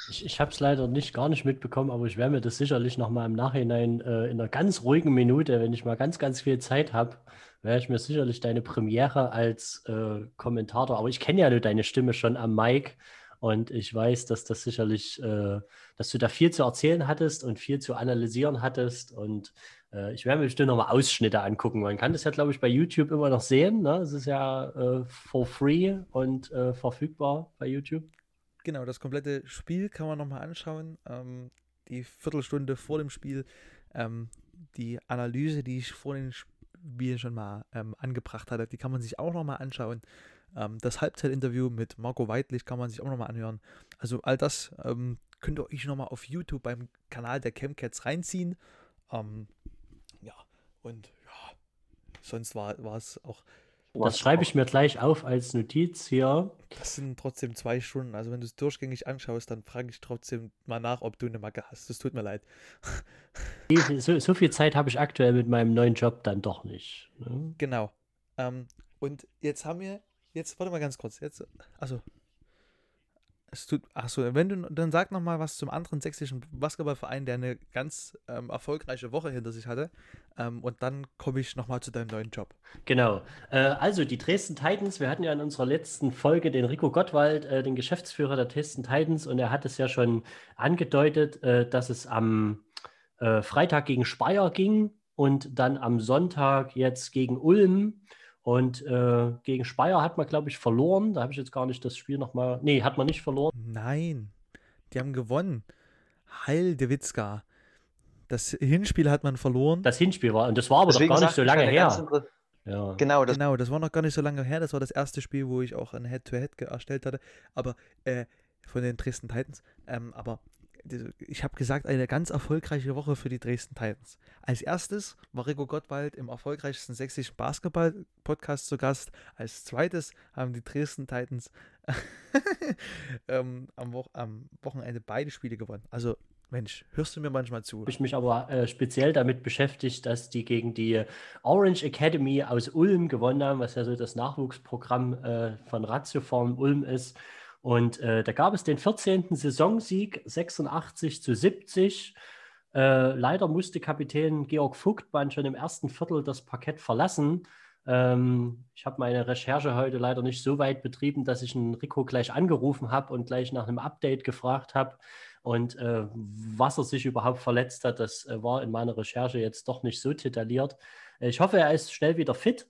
Ich, ich habe es leider nicht gar nicht mitbekommen, aber ich werde mir das sicherlich nochmal im Nachhinein äh, in einer ganz ruhigen Minute, wenn ich mal ganz, ganz viel Zeit habe, werde ich mir sicherlich deine Premiere als äh, Kommentator, aber ich kenne ja nur deine Stimme schon am Mic und ich weiß, dass das sicherlich, äh, dass du da viel zu erzählen hattest und viel zu analysieren hattest und äh, ich werde mir bestimmt nochmal Ausschnitte angucken. Man kann das ja, glaube ich, bei YouTube immer noch sehen. Ne? Es ist ja äh, for free und äh, verfügbar bei YouTube. Genau, das komplette Spiel kann man nochmal anschauen. Ähm, die Viertelstunde vor dem Spiel, ähm, die Analyse, die ich vor den Spielen schon mal ähm, angebracht hatte, die kann man sich auch nochmal anschauen. Ähm, das Halbzeitinterview mit Marco Weidlich kann man sich auch nochmal anhören. Also all das ähm, könnt ihr euch nochmal auf YouTube beim Kanal der Chemcats reinziehen. Ähm, und ja, sonst war es auch das schreibe ich mir gleich auf als Notiz hier. Das sind trotzdem zwei Stunden. Also wenn du es durchgängig anschaust, dann frage ich trotzdem mal nach, ob du eine Macke hast. Das tut mir leid. So, so viel Zeit habe ich aktuell mit meinem neuen Job dann doch nicht. Ne? Genau. Ähm, und jetzt haben wir, jetzt, warte mal ganz kurz. Jetzt, also es tut, achso, wenn du, dann sag noch mal was zum anderen sächsischen Basketballverein, der eine ganz ähm, erfolgreiche Woche hinter sich hatte. Ähm, und dann komme ich noch mal zu deinem neuen Job. Genau. Äh, also die Dresden Titans, wir hatten ja in unserer letzten Folge den Rico Gottwald, äh, den Geschäftsführer der Dresden Titans, und er hat es ja schon angedeutet, äh, dass es am äh, Freitag gegen Speyer ging und dann am Sonntag jetzt gegen Ulm. Und äh, gegen Speyer hat man, glaube ich, verloren. Da habe ich jetzt gar nicht das Spiel nochmal. Nee, hat man nicht verloren. Nein, die haben gewonnen. Heil de Witzka. Das Hinspiel hat man verloren. Das Hinspiel war, und das war aber Deswegen doch gar nicht so lange her. Ja. Genau, das genau, das war noch gar nicht so lange her. Das war das erste Spiel, wo ich auch ein Head-to-Head -Head erstellt hatte. Aber äh, von den Dresden Titans. Ähm, aber ich habe gesagt, eine ganz erfolgreiche Woche für die Dresden Titans. Als erstes war Rico Gottwald im erfolgreichsten sächsischen Basketball-Podcast zu Gast. Als zweites haben die Dresden Titans ähm, am, Wo am, Wochenende beide Spiele gewonnen. Also, Mensch, hörst du mir manchmal zu? Habe ich mich aber äh, speziell damit beschäftigt, dass die gegen die Orange Academy aus Ulm gewonnen haben, was ja so das Nachwuchsprogramm äh, von Ratioform Ulm ist. Und äh, da gab es den 14. Saisonsieg 86 zu 70. Äh, leider musste Kapitän Georg Vogtmann schon im ersten Viertel das Parkett verlassen. Ähm, ich habe meine Recherche heute leider nicht so weit betrieben, dass ich einen Rico gleich angerufen habe und gleich nach einem Update gefragt habe. Und äh, was er sich überhaupt verletzt hat, das äh, war in meiner Recherche jetzt doch nicht so tituliert. Ich hoffe, er ist schnell wieder fit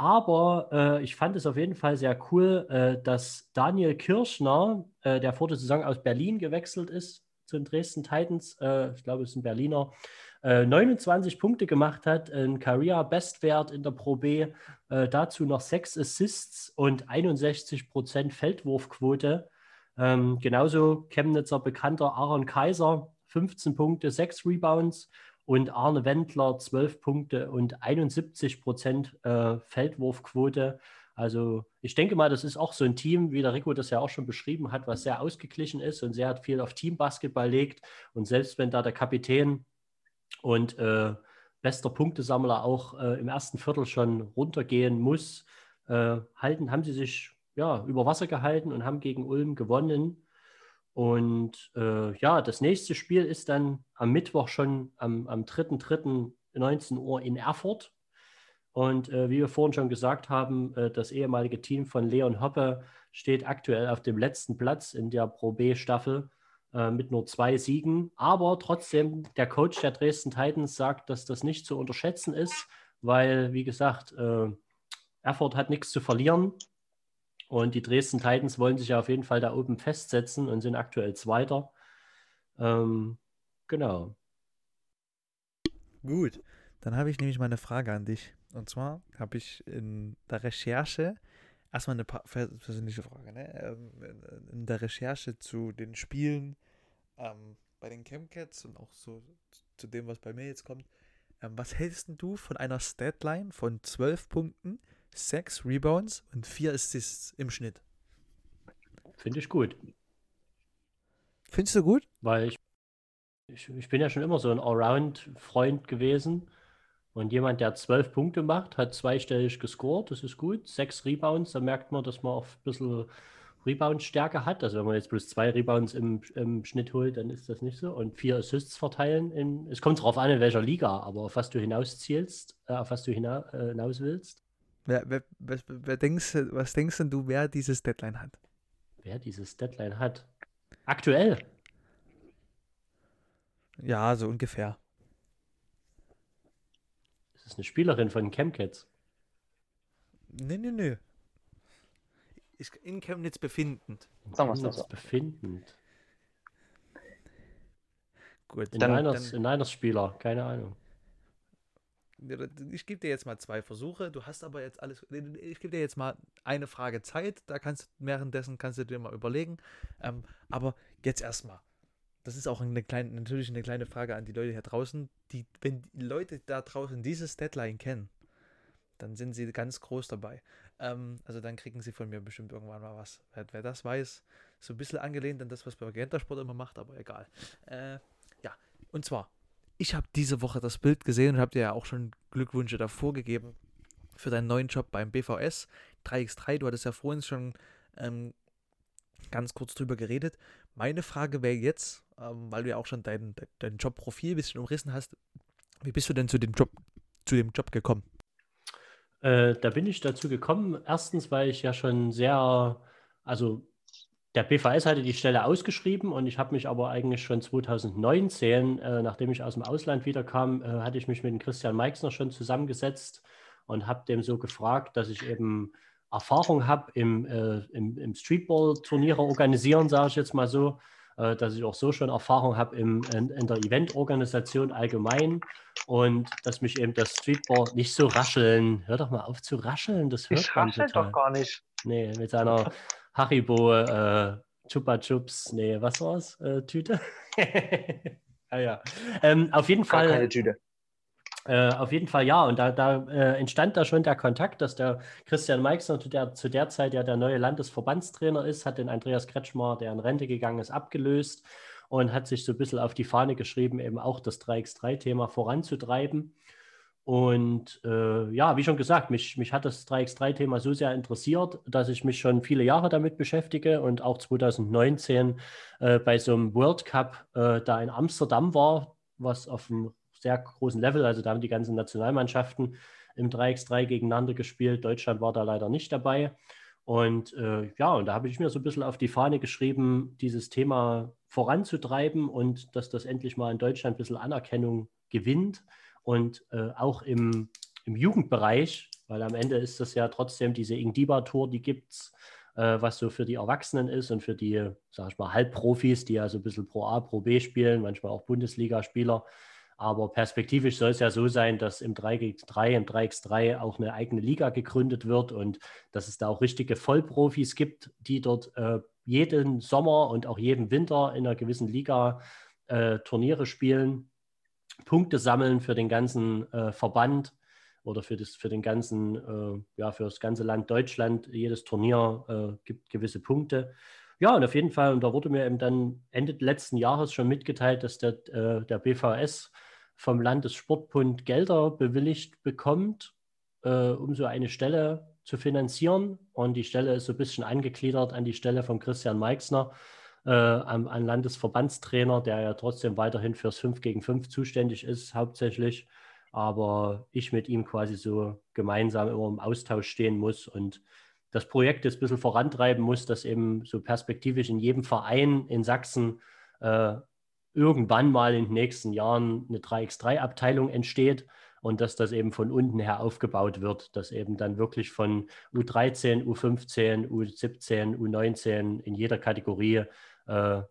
aber äh, ich fand es auf jeden Fall sehr cool, äh, dass Daniel Kirschner, äh, der vor der Saison aus Berlin gewechselt ist zu den Dresden Titans, äh, ich glaube, es ist ein Berliner, 29 äh, Punkte gemacht hat, ein Career-Bestwert in der Pro B, äh, dazu noch 6 Assists und 61% Feldwurfquote. Ähm, genauso Chemnitzer bekannter Aaron Kaiser, 15 Punkte, 6 Rebounds und Arne Wendler 12 Punkte und 71 Prozent äh, Feldwurfquote. Also ich denke mal, das ist auch so ein Team, wie der Rico das ja auch schon beschrieben hat, was sehr ausgeglichen ist und sehr viel auf Teambasketball legt. Und selbst wenn da der Kapitän und äh, bester Punktesammler auch äh, im ersten Viertel schon runtergehen muss, äh, halten, haben sie sich ja, über Wasser gehalten und haben gegen Ulm gewonnen. Und äh, ja, das nächste Spiel ist dann am Mittwoch schon am, am 3.3.19 Uhr in Erfurt. Und äh, wie wir vorhin schon gesagt haben, äh, das ehemalige Team von Leon Hoppe steht aktuell auf dem letzten Platz in der Pro B-Staffel äh, mit nur zwei Siegen. Aber trotzdem, der Coach der Dresden Titans sagt, dass das nicht zu unterschätzen ist, weil, wie gesagt, äh, Erfurt hat nichts zu verlieren. Und die Dresden Titans wollen sich ja auf jeden Fall da oben festsetzen und sind aktuell Zweiter. Ähm, genau. Gut, dann habe ich nämlich mal eine Frage an dich. Und zwar habe ich in der Recherche, erstmal eine persönliche Frage, ne? Ähm, in der Recherche zu den Spielen ähm, bei den Chemcats und auch so zu dem, was bei mir jetzt kommt, ähm, was hältst du von einer Statline von 12 Punkten 6 Rebounds und 4 Assists im Schnitt. Finde ich gut. Findest du gut? Weil ich, ich, ich bin ja schon immer so ein Allround-Freund gewesen. Und jemand, der zwölf Punkte macht, hat zweistellig gescored, das ist gut. Sechs Rebounds, da merkt man, dass man auch ein bisschen Rebound-Stärke hat. Also wenn man jetzt bloß zwei Rebounds im, im Schnitt holt, dann ist das nicht so. Und vier Assists verteilen. In, es kommt darauf an, in welcher Liga, aber auf was du hinaus zielst, äh, auf was du hina, äh, hinaus willst. Wer, wer, wer, wer denkst, was denkst du, wer dieses Deadline hat? Wer dieses Deadline hat? Aktuell? Ja, so ungefähr. Das ist eine Spielerin von Chemcats. Nee, nee, nee. Ist in Chemnitz befindend. Sagen wir es so. befindend. Gut. In, dann, Niners, dann, in Niners Spieler, keine Ahnung. Ich gebe dir jetzt mal zwei Versuche. Du hast aber jetzt alles. Ich gebe dir jetzt mal eine Frage Zeit. Da kannst du währenddessen kannst du dir mal überlegen. Ähm, aber jetzt erstmal. Das ist auch eine kleine, natürlich eine kleine Frage an die Leute hier draußen. Die, wenn die Leute da draußen dieses Deadline kennen, dann sind sie ganz groß dabei. Ähm, also dann kriegen sie von mir bestimmt irgendwann mal was. Wer, wer, das weiß, so ein bisschen angelehnt an das, was bei Sport immer macht, aber egal. Äh, ja, und zwar ich habe diese Woche das Bild gesehen und habe dir ja auch schon Glückwünsche davor gegeben für deinen neuen Job beim BVS 3x3. Du hattest ja vorhin schon ähm, ganz kurz drüber geredet. Meine Frage wäre jetzt, ähm, weil du ja auch schon dein, dein Jobprofil ein bisschen umrissen hast, wie bist du denn zu dem Job, zu dem Job gekommen? Äh, da bin ich dazu gekommen, erstens, weil ich ja schon sehr, also der BVS hatte die Stelle ausgeschrieben und ich habe mich aber eigentlich schon 2019, äh, nachdem ich aus dem Ausland wiederkam, äh, hatte ich mich mit dem Christian Meixner schon zusammengesetzt und habe dem so gefragt, dass ich eben Erfahrung habe im, äh, im, im Streetball-Turniere organisieren, sage ich jetzt mal so, äh, dass ich auch so schon Erfahrung habe in, in, der Eventorganisation allgemein und dass mich eben das Streetball nicht so rascheln, hör doch mal auf zu rascheln, das hört ich man total. doch gar nicht. Nee, mit seiner Haribo äh, Chupa Chups, nee, was war's? Äh, Tüte? ah, ja. Ähm, auf jeden Fall. Keine Tüte. Äh, auf jeden Fall ja. Und da, da äh, entstand da schon der Kontakt, dass der Christian Meixner zu der, zu der Zeit ja der neue Landesverbandstrainer ist, hat den Andreas Kretschmer, der in Rente gegangen ist, abgelöst und hat sich so ein bisschen auf die Fahne geschrieben, eben auch das 3x3-Thema voranzutreiben. Und äh, ja, wie schon gesagt, mich, mich hat das 3x3-Thema so sehr interessiert, dass ich mich schon viele Jahre damit beschäftige und auch 2019 äh, bei so einem World Cup äh, da in Amsterdam war, was auf einem sehr großen Level, also da haben die ganzen Nationalmannschaften im 3x3 gegeneinander gespielt. Deutschland war da leider nicht dabei. Und äh, ja, und da habe ich mir so ein bisschen auf die Fahne geschrieben, dieses Thema voranzutreiben und dass das endlich mal in Deutschland ein bisschen Anerkennung gewinnt und äh, auch im, im Jugendbereich, weil am Ende ist das ja trotzdem diese Ingdiba-Tour, die gibt es, äh, was so für die Erwachsenen ist und für die, sag ich mal, Halbprofis, die ja so ein bisschen Pro A, Pro B spielen, manchmal auch Bundesligaspieler. Aber perspektivisch soll es ja so sein, dass im 3x3, im 3x3 auch eine eigene Liga gegründet wird und dass es da auch richtige Vollprofis gibt, die dort äh, jeden Sommer und auch jeden Winter in einer gewissen Liga äh, Turniere spielen Punkte sammeln für den ganzen äh, Verband oder für, das, für den ganzen, äh, ja, für das ganze Land Deutschland. Jedes Turnier äh, gibt gewisse Punkte. Ja, und auf jeden Fall, und da wurde mir eben dann Ende letzten Jahres schon mitgeteilt, dass der, äh, der BVS vom Landessportbund Gelder bewilligt bekommt, äh, um so eine Stelle zu finanzieren. Und die Stelle ist so ein bisschen angegliedert an die Stelle von Christian Meixner äh, ein, ein Landesverbandstrainer, der ja trotzdem weiterhin fürs 5 gegen 5 zuständig ist, hauptsächlich. Aber ich mit ihm quasi so gemeinsam immer im Austausch stehen muss und das Projekt jetzt ein bisschen vorantreiben muss, dass eben so perspektivisch in jedem Verein in Sachsen äh, irgendwann mal in den nächsten Jahren eine 3x3-Abteilung entsteht und dass das eben von unten her aufgebaut wird, dass eben dann wirklich von U13, U15, U17, U19 in jeder Kategorie äh,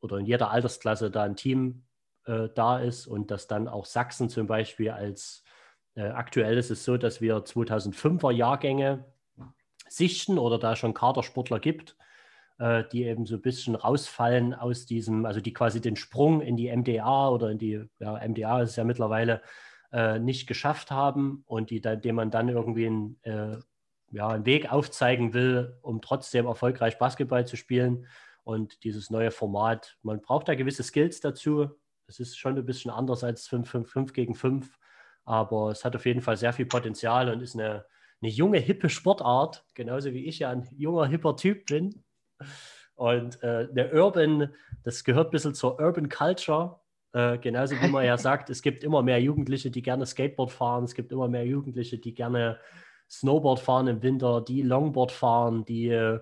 oder in jeder Altersklasse da ein Team äh, da ist und dass dann auch Sachsen zum Beispiel als äh, aktuell ist es so, dass wir 2005er Jahrgänge sichten oder da schon Kadersportler gibt, äh, die eben so ein bisschen rausfallen aus diesem, also die quasi den Sprung in die MDA oder in die, ja, MDA ist ja mittlerweile äh, nicht geschafft haben und die, dem man dann irgendwie einen, äh, ja, einen Weg aufzeigen will, um trotzdem erfolgreich Basketball zu spielen und dieses neue Format, man braucht da gewisse Skills dazu. Es ist schon ein bisschen anders als 5, 5, 5 gegen 5, aber es hat auf jeden Fall sehr viel Potenzial und ist eine, eine junge, hippe Sportart, genauso wie ich ja ein junger, hipper Typ bin. Und äh, der Urban, das gehört ein bisschen zur Urban Culture. Äh, genauso wie man ja sagt, es gibt immer mehr Jugendliche, die gerne Skateboard fahren, es gibt immer mehr Jugendliche, die gerne Snowboard fahren im Winter, die Longboard fahren, die äh,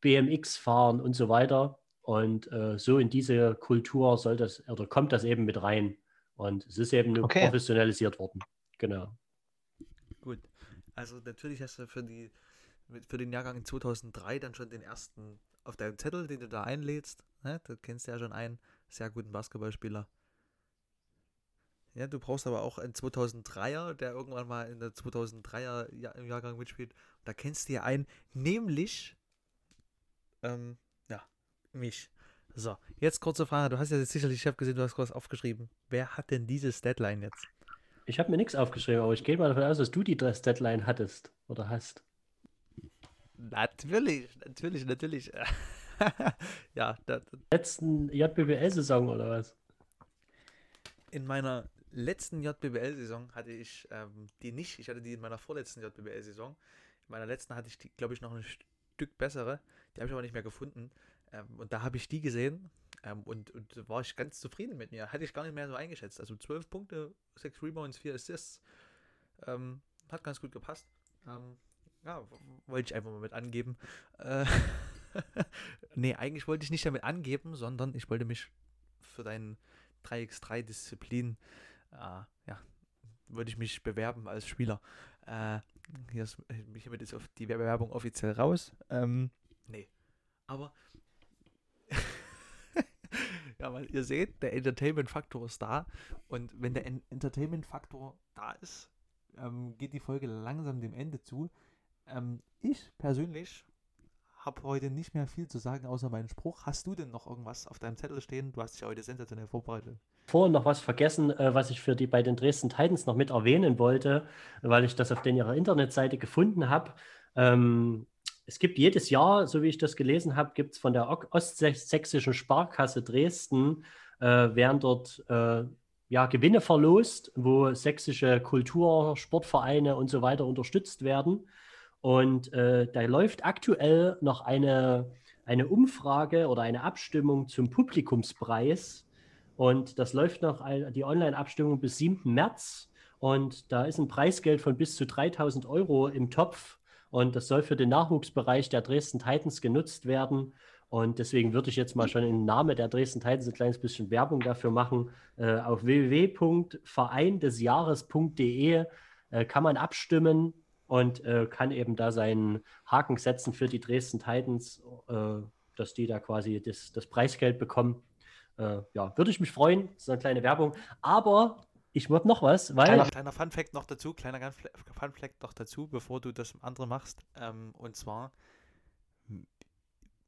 BMX fahren und so weiter. Und äh, so in diese Kultur soll das oder kommt das eben mit rein. Und es ist eben nur okay. professionalisiert worden. Genau. Gut. Also natürlich hast du für die für den Jahrgang 2003 dann schon den ersten auf deinem Zettel, den du da einlädst. Ne? Da kennst du ja schon einen sehr guten Basketballspieler. Ja, du brauchst aber auch einen 2003er, der irgendwann mal in der 2003er Jahr, im Jahrgang mitspielt. Da kennst du ja einen, nämlich, ähm, ja, mich. So, jetzt kurze Frage. Du hast ja sicherlich, ich habe gesehen, du hast was aufgeschrieben. Wer hat denn dieses Deadline jetzt? Ich habe mir nichts aufgeschrieben, aber ich gehe mal davon aus, dass du die Deadline hattest oder hast. Natürlich, natürlich, natürlich. ja. Da, Letzten JBBL-Saison oder was? In meiner letzten JBL-Saison hatte ich ähm, die nicht. Ich hatte die in meiner vorletzten JBL-Saison. In meiner letzten hatte ich die, glaube ich, noch ein Stück bessere. Die habe ich aber nicht mehr gefunden. Ähm, und da habe ich die gesehen ähm, und, und war ich ganz zufrieden mit mir. Hatte ich gar nicht mehr so eingeschätzt. Also 12 Punkte, 6 Rebounds, 4 Assists. Ähm, hat ganz gut gepasst. Ähm, ja, wollte ich einfach mal mit angeben. Äh, nee, eigentlich wollte ich nicht damit angeben, sondern ich wollte mich für deinen 3x3-Disziplin, äh, ja, würde ich mich bewerben als Spieler. Äh, hier ist, hiermit ist die Bewerbung offiziell raus. Ähm, nee. Aber ja, weil ihr seht, der Entertainment-Faktor ist da. Und wenn der Entertainment-Faktor da ist, ähm, geht die Folge langsam dem Ende zu. Ähm, ich persönlich habe heute nicht mehr viel zu sagen, außer meinen Spruch. Hast du denn noch irgendwas auf deinem Zettel stehen? Du hast dich heute sensationell vorbereitet. Vorhin noch was vergessen, äh, was ich für die bei den Dresden Titans noch mit erwähnen wollte, weil ich das auf den ihrer Internetseite gefunden habe. Ähm, es gibt jedes Jahr, so wie ich das gelesen habe, gibt es von der Ostsächsischen Sparkasse Dresden, äh, werden dort äh, ja, Gewinne verlost, wo sächsische Kultur, Sportvereine und so weiter unterstützt werden. Und äh, da läuft aktuell noch eine, eine Umfrage oder eine Abstimmung zum Publikumspreis. Und das läuft noch die Online-Abstimmung bis 7. März. Und da ist ein Preisgeld von bis zu 3000 Euro im Topf. Und das soll für den Nachwuchsbereich der Dresden Titans genutzt werden. Und deswegen würde ich jetzt mal schon im Namen der Dresden Titans ein kleines bisschen Werbung dafür machen. Äh, auf www.vereindesjahres.de äh, kann man abstimmen und äh, kann eben da seinen Haken setzen für die Dresden Titans, äh, dass die da quasi das, das Preisgeld bekommen. Äh, ja, würde ich mich freuen. Ist eine kleine Werbung. Aber ich würde noch was, weil. Kleiner, kleiner Fun-Fact noch dazu, kleiner Fun-Fact noch dazu, bevor du das andere machst. Ähm, und zwar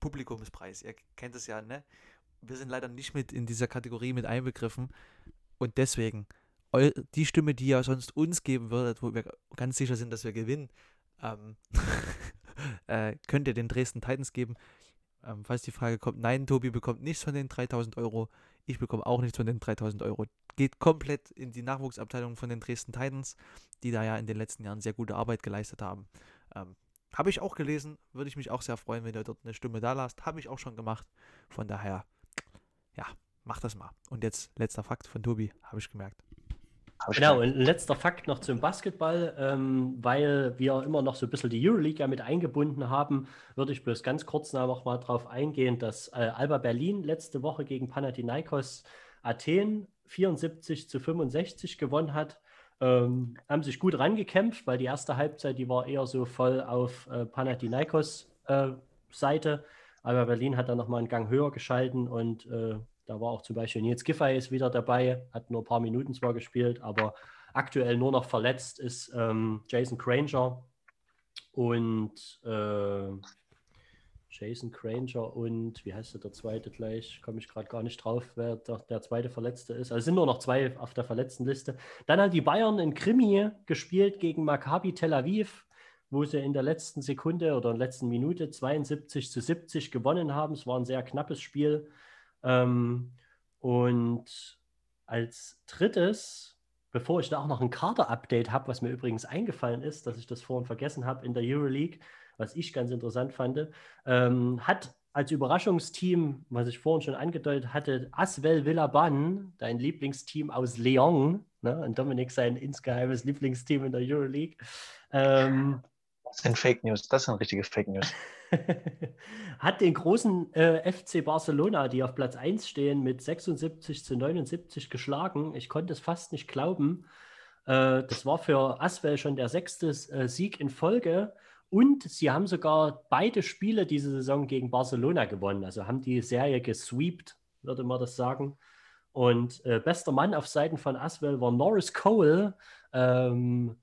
Publikumspreis. Ihr kennt es ja, ne? Wir sind leider nicht mit in dieser Kategorie mit einbegriffen. Und deswegen die Stimme, die ihr sonst uns geben würdet, wo wir ganz sicher sind, dass wir gewinnen, ähm, äh, könnt ihr den Dresden Titans geben. Ähm, falls die Frage kommt, nein, Tobi bekommt nichts von den 3000 Euro, ich bekomme auch nichts von den 3000 Euro. Geht komplett in die Nachwuchsabteilung von den Dresden Titans, die da ja in den letzten Jahren sehr gute Arbeit geleistet haben. Ähm, Habe ich auch gelesen, würde ich mich auch sehr freuen, wenn ihr dort eine Stimme da lasst. Habe ich auch schon gemacht. Von daher, ja, macht das mal. Und jetzt letzter Fakt von Tobi, habe ich gemerkt. Genau, ein letzter Fakt noch zum Basketball, ähm, weil wir immer noch so ein bisschen die Euroleague ja mit eingebunden haben, würde ich bloß ganz kurz noch mal darauf eingehen, dass äh, Alba Berlin letzte Woche gegen Panathinaikos Athen 74 zu 65 gewonnen hat. Ähm, haben sich gut rangekämpft, weil die erste Halbzeit, die war eher so voll auf äh, Panathinaikos äh, Seite. Alba Berlin hat dann nochmal einen Gang höher geschalten und äh, da war auch zum Beispiel Nils Giffey ist wieder dabei, hat nur ein paar Minuten zwar gespielt, aber aktuell nur noch verletzt ist ähm, Jason Granger und äh, Jason Granger und wie heißt der, zweite gleich? Komme ich gerade gar nicht drauf, wer der, der, zweite Verletzte ist. Also sind nur noch zwei auf der verletzten Liste. Dann hat die Bayern in Krimi gespielt gegen Maccabi Tel Aviv, wo sie in der letzten Sekunde oder in der letzten Minute 72 zu 70 gewonnen haben. Es war ein sehr knappes Spiel. Ähm, und als drittes, bevor ich da auch noch ein Kader-Update habe, was mir übrigens eingefallen ist, dass ich das vorhin vergessen habe in der Euroleague, was ich ganz interessant fand, ähm, hat als Überraschungsteam, was ich vorhin schon angedeutet hatte, Aswell Villaban, dein Lieblingsteam aus Lyon, ne, und Dominik sein insgeheimes Lieblingsteam in der Euroleague. Ähm, das sind Fake News, das sind richtige Fake News. hat den großen äh, FC Barcelona, die auf Platz 1 stehen, mit 76 zu 79 geschlagen. Ich konnte es fast nicht glauben. Äh, das war für Aswell schon der sechste äh, Sieg in Folge. Und sie haben sogar beide Spiele diese Saison gegen Barcelona gewonnen. Also haben die Serie gesweept, würde man das sagen. Und äh, bester Mann auf Seiten von Aswell war Norris Cole. Ähm,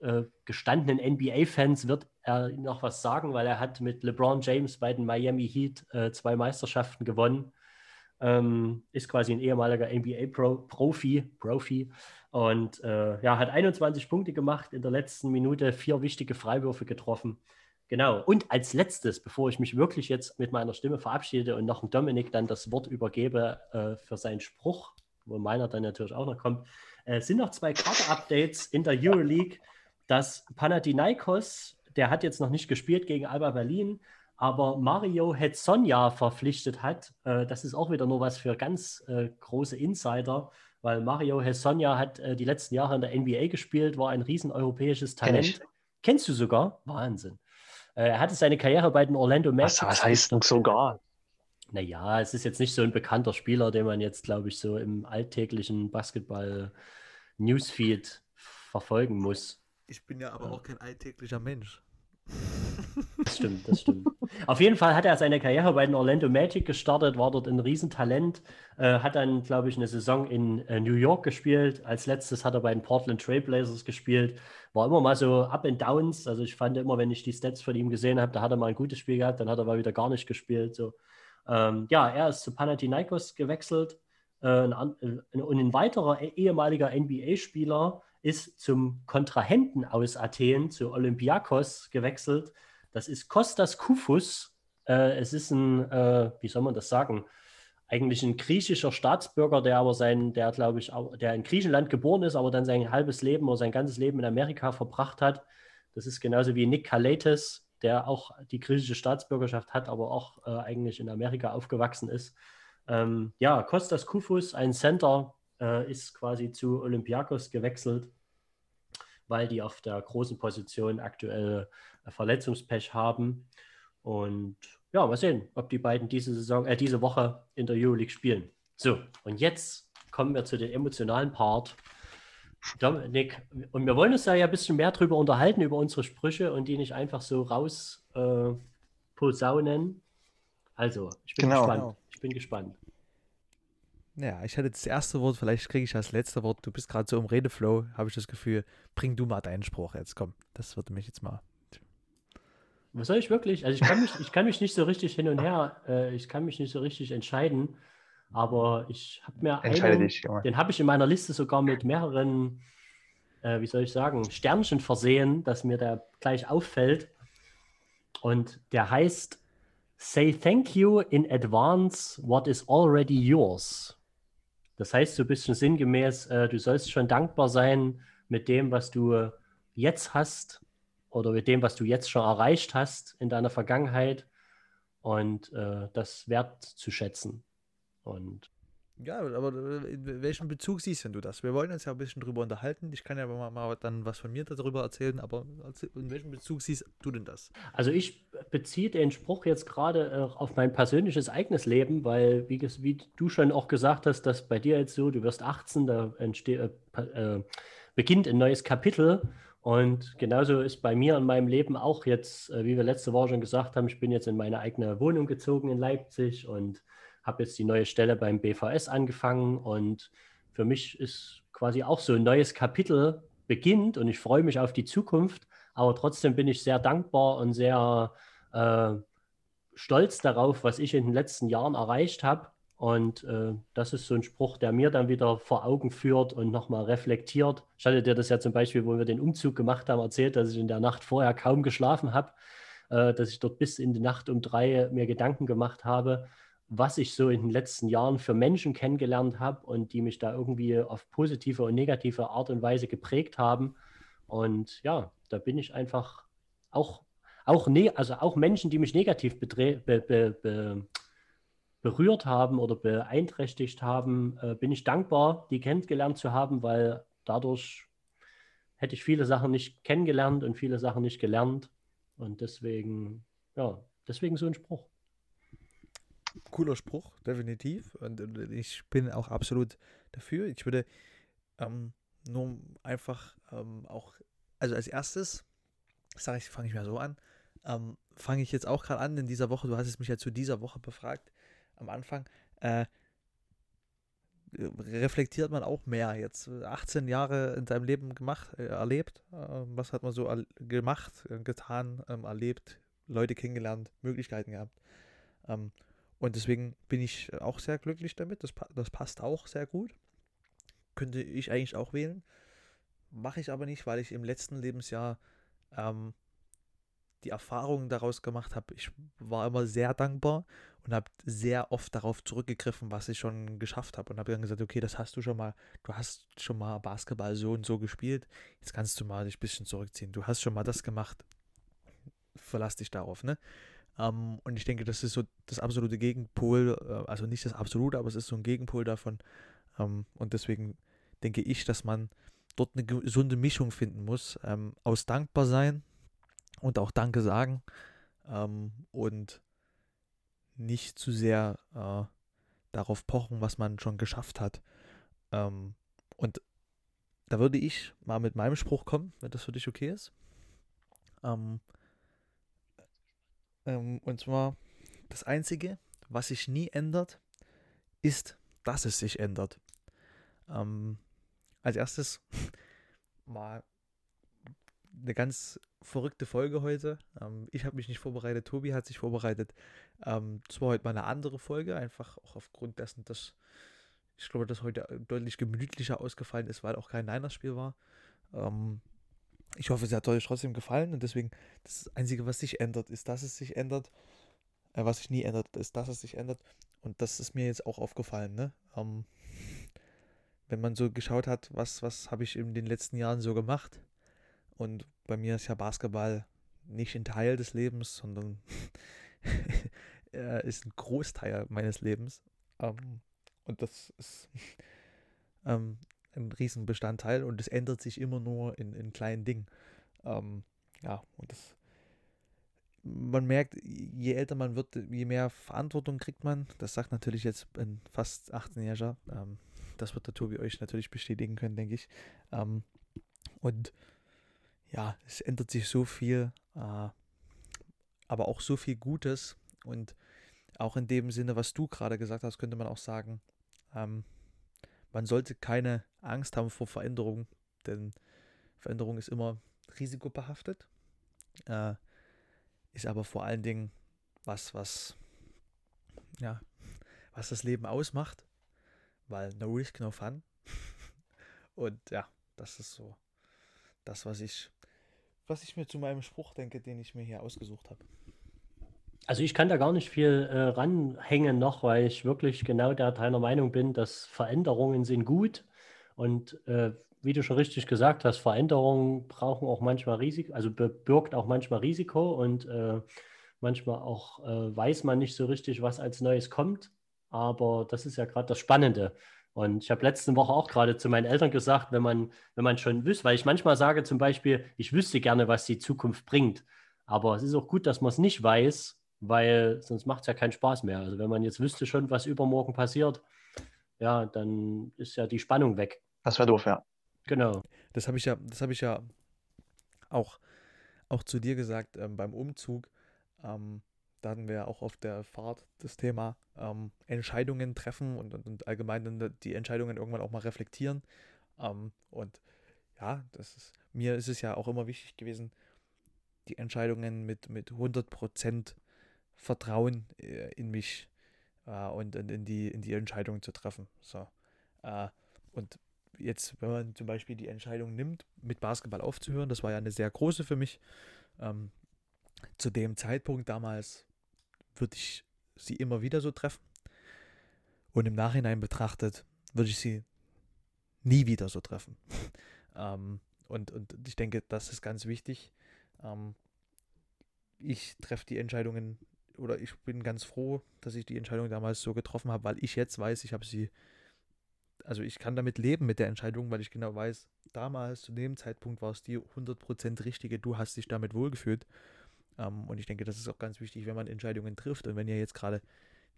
äh, gestandenen NBA-Fans wird er noch was sagen, weil er hat mit LeBron James bei den Miami Heat äh, zwei Meisterschaften gewonnen. Ähm, ist quasi ein ehemaliger NBA-Profi, Profi, und äh, ja, hat 21 Punkte gemacht in der letzten Minute, vier wichtige Freiwürfe getroffen. Genau. Und als letztes, bevor ich mich wirklich jetzt mit meiner Stimme verabschiede und noch Dominik dann das Wort übergebe äh, für seinen Spruch, wo meiner dann natürlich auch noch kommt, äh, sind noch zwei Karte-Updates in der Euroleague. Das Panathinaikos, der hat jetzt noch nicht gespielt gegen Alba Berlin, aber Mario Hetzonia verpflichtet hat. Äh, das ist auch wieder nur was für ganz äh, große Insider weil Mario Hessonia hat äh, die letzten Jahre in der NBA gespielt, war ein riesen europäisches Talent. Kenn Kennst du sogar? Wahnsinn. Äh, er hatte seine Karriere bei den Orlando Magic. Was, was heißt denn sogar? Naja, es ist jetzt nicht so ein bekannter Spieler, den man jetzt, glaube ich, so im alltäglichen Basketball-Newsfeed verfolgen muss. Ich bin ja aber auch kein alltäglicher Mensch. Das stimmt, das stimmt. Auf jeden Fall hat er seine Karriere bei den Orlando Magic gestartet, war dort ein Riesentalent, äh, hat dann, glaube ich, eine Saison in äh, New York gespielt. Als letztes hat er bei den Portland Trailblazers gespielt. War immer mal so Up and Downs. Also ich fand immer, wenn ich die Stats von ihm gesehen habe, da hat er mal ein gutes Spiel gehabt, dann hat er mal wieder gar nicht gespielt. So. Ähm, ja, er ist zu Panathinaikos gewechselt. Äh, äh, und ein weiterer ehemaliger NBA-Spieler ist zum Kontrahenten aus Athen, zu Olympiakos gewechselt. Das ist Kostas Kufus. Äh, es ist ein, äh, wie soll man das sagen, eigentlich ein griechischer Staatsbürger, der aber sein, der glaube ich, der in Griechenland geboren ist, aber dann sein halbes Leben oder sein ganzes Leben in Amerika verbracht hat. Das ist genauso wie Nick Kaletes, der auch die griechische Staatsbürgerschaft hat, aber auch äh, eigentlich in Amerika aufgewachsen ist. Ähm, ja, Kostas Kufus, ein Center, äh, ist quasi zu Olympiakos gewechselt, weil die auf der großen Position aktuell äh, Verletzungspech haben. Und ja, mal sehen, ob die beiden diese Saison, äh, diese Woche in der Euroleague spielen. So, und jetzt kommen wir zu dem emotionalen Part. Dominik, und wir wollen uns da ja ein bisschen mehr drüber unterhalten, über unsere Sprüche und die nicht einfach so raus äh, posaunen. Also, ich bin genau. gespannt. Ich bin gespannt. Ja, ich hätte das erste Wort, vielleicht kriege ich das letzte Wort. Du bist gerade so im Redeflow, habe ich das Gefühl. Bring du mal deinen Spruch jetzt, komm. Das würde mich jetzt mal. Was soll ich wirklich? Also ich kann mich, ich kann mich nicht so richtig hin und her, äh, ich kann mich nicht so richtig entscheiden. Aber ich habe mir einen, dich, den habe ich in meiner Liste sogar mit mehreren, äh, wie soll ich sagen, Sternchen versehen, dass mir der gleich auffällt. Und der heißt Say thank you in advance what is already yours. Das heißt so ein bisschen sinngemäß, äh, du sollst schon dankbar sein mit dem, was du jetzt hast oder mit dem, was du jetzt schon erreicht hast in deiner Vergangenheit und äh, das wertzuschätzen. Und ja, aber äh, in welchem Bezug siehst du das? Wir wollen uns ja ein bisschen drüber unterhalten. Ich kann ja mal, mal dann was von mir darüber erzählen, aber in welchem Bezug siehst du denn das? Also ich beziehe den Spruch jetzt gerade äh, auf mein persönliches eigenes Leben, weil, wie, wie, du schon auch gesagt hast, dass bei dir jetzt so, du wirst 18, da entsteht, äh, äh, beginnt ein neues Kapitel. Und genauso ist bei mir in meinem Leben auch jetzt, äh, wie wir letzte Woche schon gesagt haben, ich bin jetzt in meine eigene Wohnung gezogen in Leipzig und habe jetzt die neue Stelle beim BVS angefangen und für mich ist quasi auch so ein neues Kapitel beginnt und ich freue mich auf die Zukunft, aber trotzdem bin ich sehr dankbar und sehr äh, stolz darauf, was ich in den letzten Jahren erreicht habe. Und äh, das ist so ein Spruch, der mir dann wieder vor Augen führt und nochmal reflektiert. Ich hatte dir das ja zum Beispiel, wo wir den Umzug gemacht haben, erzählt, dass ich in der Nacht vorher kaum geschlafen habe, äh, dass ich dort bis in die Nacht um drei mir Gedanken gemacht habe was ich so in den letzten Jahren für Menschen kennengelernt habe und die mich da irgendwie auf positive und negative Art und Weise geprägt haben. Und ja, da bin ich einfach auch, auch, ne also auch Menschen, die mich negativ be be berührt haben oder beeinträchtigt haben, äh, bin ich dankbar, die kennengelernt zu haben, weil dadurch hätte ich viele Sachen nicht kennengelernt und viele Sachen nicht gelernt. Und deswegen, ja, deswegen so ein Spruch cooler Spruch, definitiv. Und, ich bin auch absolut dafür. Ich würde ähm, nur einfach ähm, auch, also als erstes, sage ich, fange ich mal so an, ähm, fange ich jetzt auch gerade an in dieser Woche, du hast es mich ja zu dieser Woche befragt, am Anfang, äh, reflektiert man auch mehr. Jetzt 18 Jahre in seinem Leben gemacht, äh, erlebt. Äh, was hat man so gemacht, äh, getan, ähm, erlebt, Leute kennengelernt, Möglichkeiten gehabt. Ähm, und deswegen bin ich auch sehr glücklich damit. Das, das passt auch sehr gut. Könnte ich eigentlich auch wählen. Mache ich aber nicht, weil ich im letzten Lebensjahr ähm, die Erfahrungen daraus gemacht habe. Ich war immer sehr dankbar und habe sehr oft darauf zurückgegriffen, was ich schon geschafft habe und habe dann gesagt, okay, das hast du schon mal, du hast schon mal Basketball so und so gespielt, jetzt kannst du mal dich ein bisschen zurückziehen. Du hast schon mal das gemacht, verlass dich darauf, ne? Ähm, und ich denke, das ist so das absolute Gegenpol, äh, also nicht das absolute, aber es ist so ein Gegenpol davon. Ähm, und deswegen denke ich, dass man dort eine gesunde Mischung finden muss, ähm, aus dankbar sein und auch Danke sagen ähm, und nicht zu sehr äh, darauf pochen, was man schon geschafft hat. Ähm, und da würde ich mal mit meinem Spruch kommen, wenn das für dich okay ist. Ähm, ähm, und zwar, das Einzige, was sich nie ändert, ist, dass es sich ändert. Ähm, als erstes mal eine ganz verrückte Folge heute. Ähm, ich habe mich nicht vorbereitet, Tobi hat sich vorbereitet. Ähm, das war heute mal eine andere Folge, einfach auch aufgrund dessen, dass ich glaube, dass heute deutlich gemütlicher ausgefallen ist, weil auch kein Niners-Spiel war. Ähm, ich hoffe, es hat euch trotzdem gefallen und deswegen das Einzige, was sich ändert, ist, dass es sich ändert. Äh, was sich nie ändert, ist, dass es sich ändert. Und das ist mir jetzt auch aufgefallen. Ne? Ähm, wenn man so geschaut hat, was, was habe ich in den letzten Jahren so gemacht, und bei mir ist ja Basketball nicht ein Teil des Lebens, sondern er ist ein Großteil meines Lebens. Ähm, und das ist ähm, ein Riesenbestandteil und es ändert sich immer nur in, in kleinen Dingen. Ähm, ja, und das man merkt, je älter man wird, je mehr Verantwortung kriegt man. Das sagt natürlich jetzt ein fast 18-Jähriger. Ähm, das wird der Tobi euch natürlich bestätigen können, denke ich. Ähm, und ja, es ändert sich so viel, äh, aber auch so viel Gutes. Und auch in dem Sinne, was du gerade gesagt hast, könnte man auch sagen, ähm, man sollte keine Angst haben vor Veränderung, denn Veränderung ist immer risikobehaftet, äh, ist aber vor allen Dingen was, was, ja, was das Leben ausmacht, weil no risk, no fun. Und ja, das ist so das, was ich was ich mir zu meinem Spruch denke, den ich mir hier ausgesucht habe. Also ich kann da gar nicht viel äh, ranhängen noch, weil ich wirklich genau der deiner Meinung bin, dass Veränderungen sind gut und äh, wie du schon richtig gesagt hast, Veränderungen brauchen auch manchmal Risiko, also birgt auch manchmal Risiko und äh, manchmal auch äh, weiß man nicht so richtig, was als Neues kommt. Aber das ist ja gerade das Spannende. Und ich habe letzte Woche auch gerade zu meinen Eltern gesagt, wenn man, wenn man schon wüsste, weil ich manchmal sage zum Beispiel, ich wüsste gerne, was die Zukunft bringt. Aber es ist auch gut, dass man es nicht weiß, weil sonst macht es ja keinen Spaß mehr. Also wenn man jetzt wüsste schon, was übermorgen passiert, ja, dann ist ja die Spannung weg. Das wäre doof, ja. Genau. Das habe ich ja, das habe ich ja auch, auch zu dir gesagt ähm, beim Umzug. Ähm, da hatten wir auch auf der Fahrt das Thema ähm, Entscheidungen treffen und, und, und, allgemein die Entscheidungen irgendwann auch mal reflektieren. Ähm, und ja, das ist, mir ist es ja auch immer wichtig gewesen, die Entscheidungen mit, mit 100% Vertrauen äh, in mich äh, und, und, in, die, in die Entscheidung zu treffen. So. Äh, und jetzt, wenn man zum Beispiel die Entscheidung nimmt, mit Basketball aufzuhören, das war ja eine sehr große für mich. Ähm, zu dem Zeitpunkt damals würde ich sie immer wieder so treffen. Und im Nachhinein betrachtet würde ich sie nie wieder so treffen. ähm, und, und ich denke, das ist ganz wichtig. Ähm, ich treffe die Entscheidungen oder ich bin ganz froh, dass ich die Entscheidung damals so getroffen habe, weil ich jetzt weiß, ich habe sie, also ich kann damit leben mit der Entscheidung, weil ich genau weiß, damals zu dem Zeitpunkt war es die 100% richtige, du hast dich damit wohlgefühlt ähm, und ich denke, das ist auch ganz wichtig, wenn man Entscheidungen trifft. Und wenn ihr jetzt gerade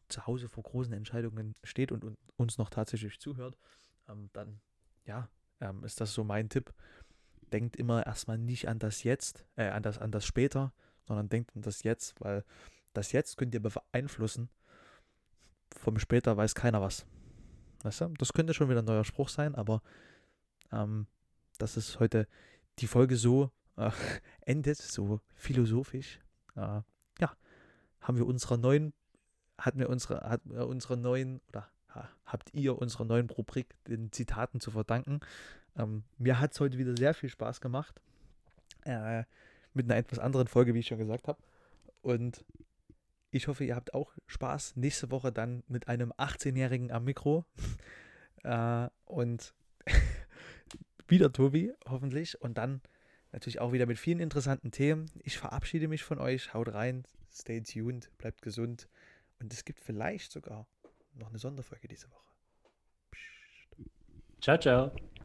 zu Hause vor großen Entscheidungen steht und, und uns noch tatsächlich zuhört, ähm, dann ja, ähm, ist das so mein Tipp. Denkt immer erstmal nicht an das Jetzt, äh, an das, an das später, sondern denkt an das Jetzt, weil das Jetzt könnt ihr beeinflussen. Vom später weiß keiner was. Weißt du? Das könnte schon wieder ein neuer Spruch sein, aber ähm, das ist heute die Folge so äh, endet, so philosophisch. Äh, ja, haben wir unserer neuen, hatten wir unsere, hat unsere neuen, oder habt ihr unserer neuen Rubrik den Zitaten zu verdanken. Ähm, mir hat es heute wieder sehr viel Spaß gemacht. Äh, mit einer etwas anderen Folge, wie ich schon gesagt habe. Und ich hoffe, ihr habt auch Spaß. Nächste Woche dann mit einem 18-Jährigen am Mikro. äh, und wieder Tobi, hoffentlich. Und dann natürlich auch wieder mit vielen interessanten Themen. Ich verabschiede mich von euch. Haut rein, stay tuned, bleibt gesund. Und es gibt vielleicht sogar noch eine Sonderfolge diese Woche. Psst. Ciao, ciao.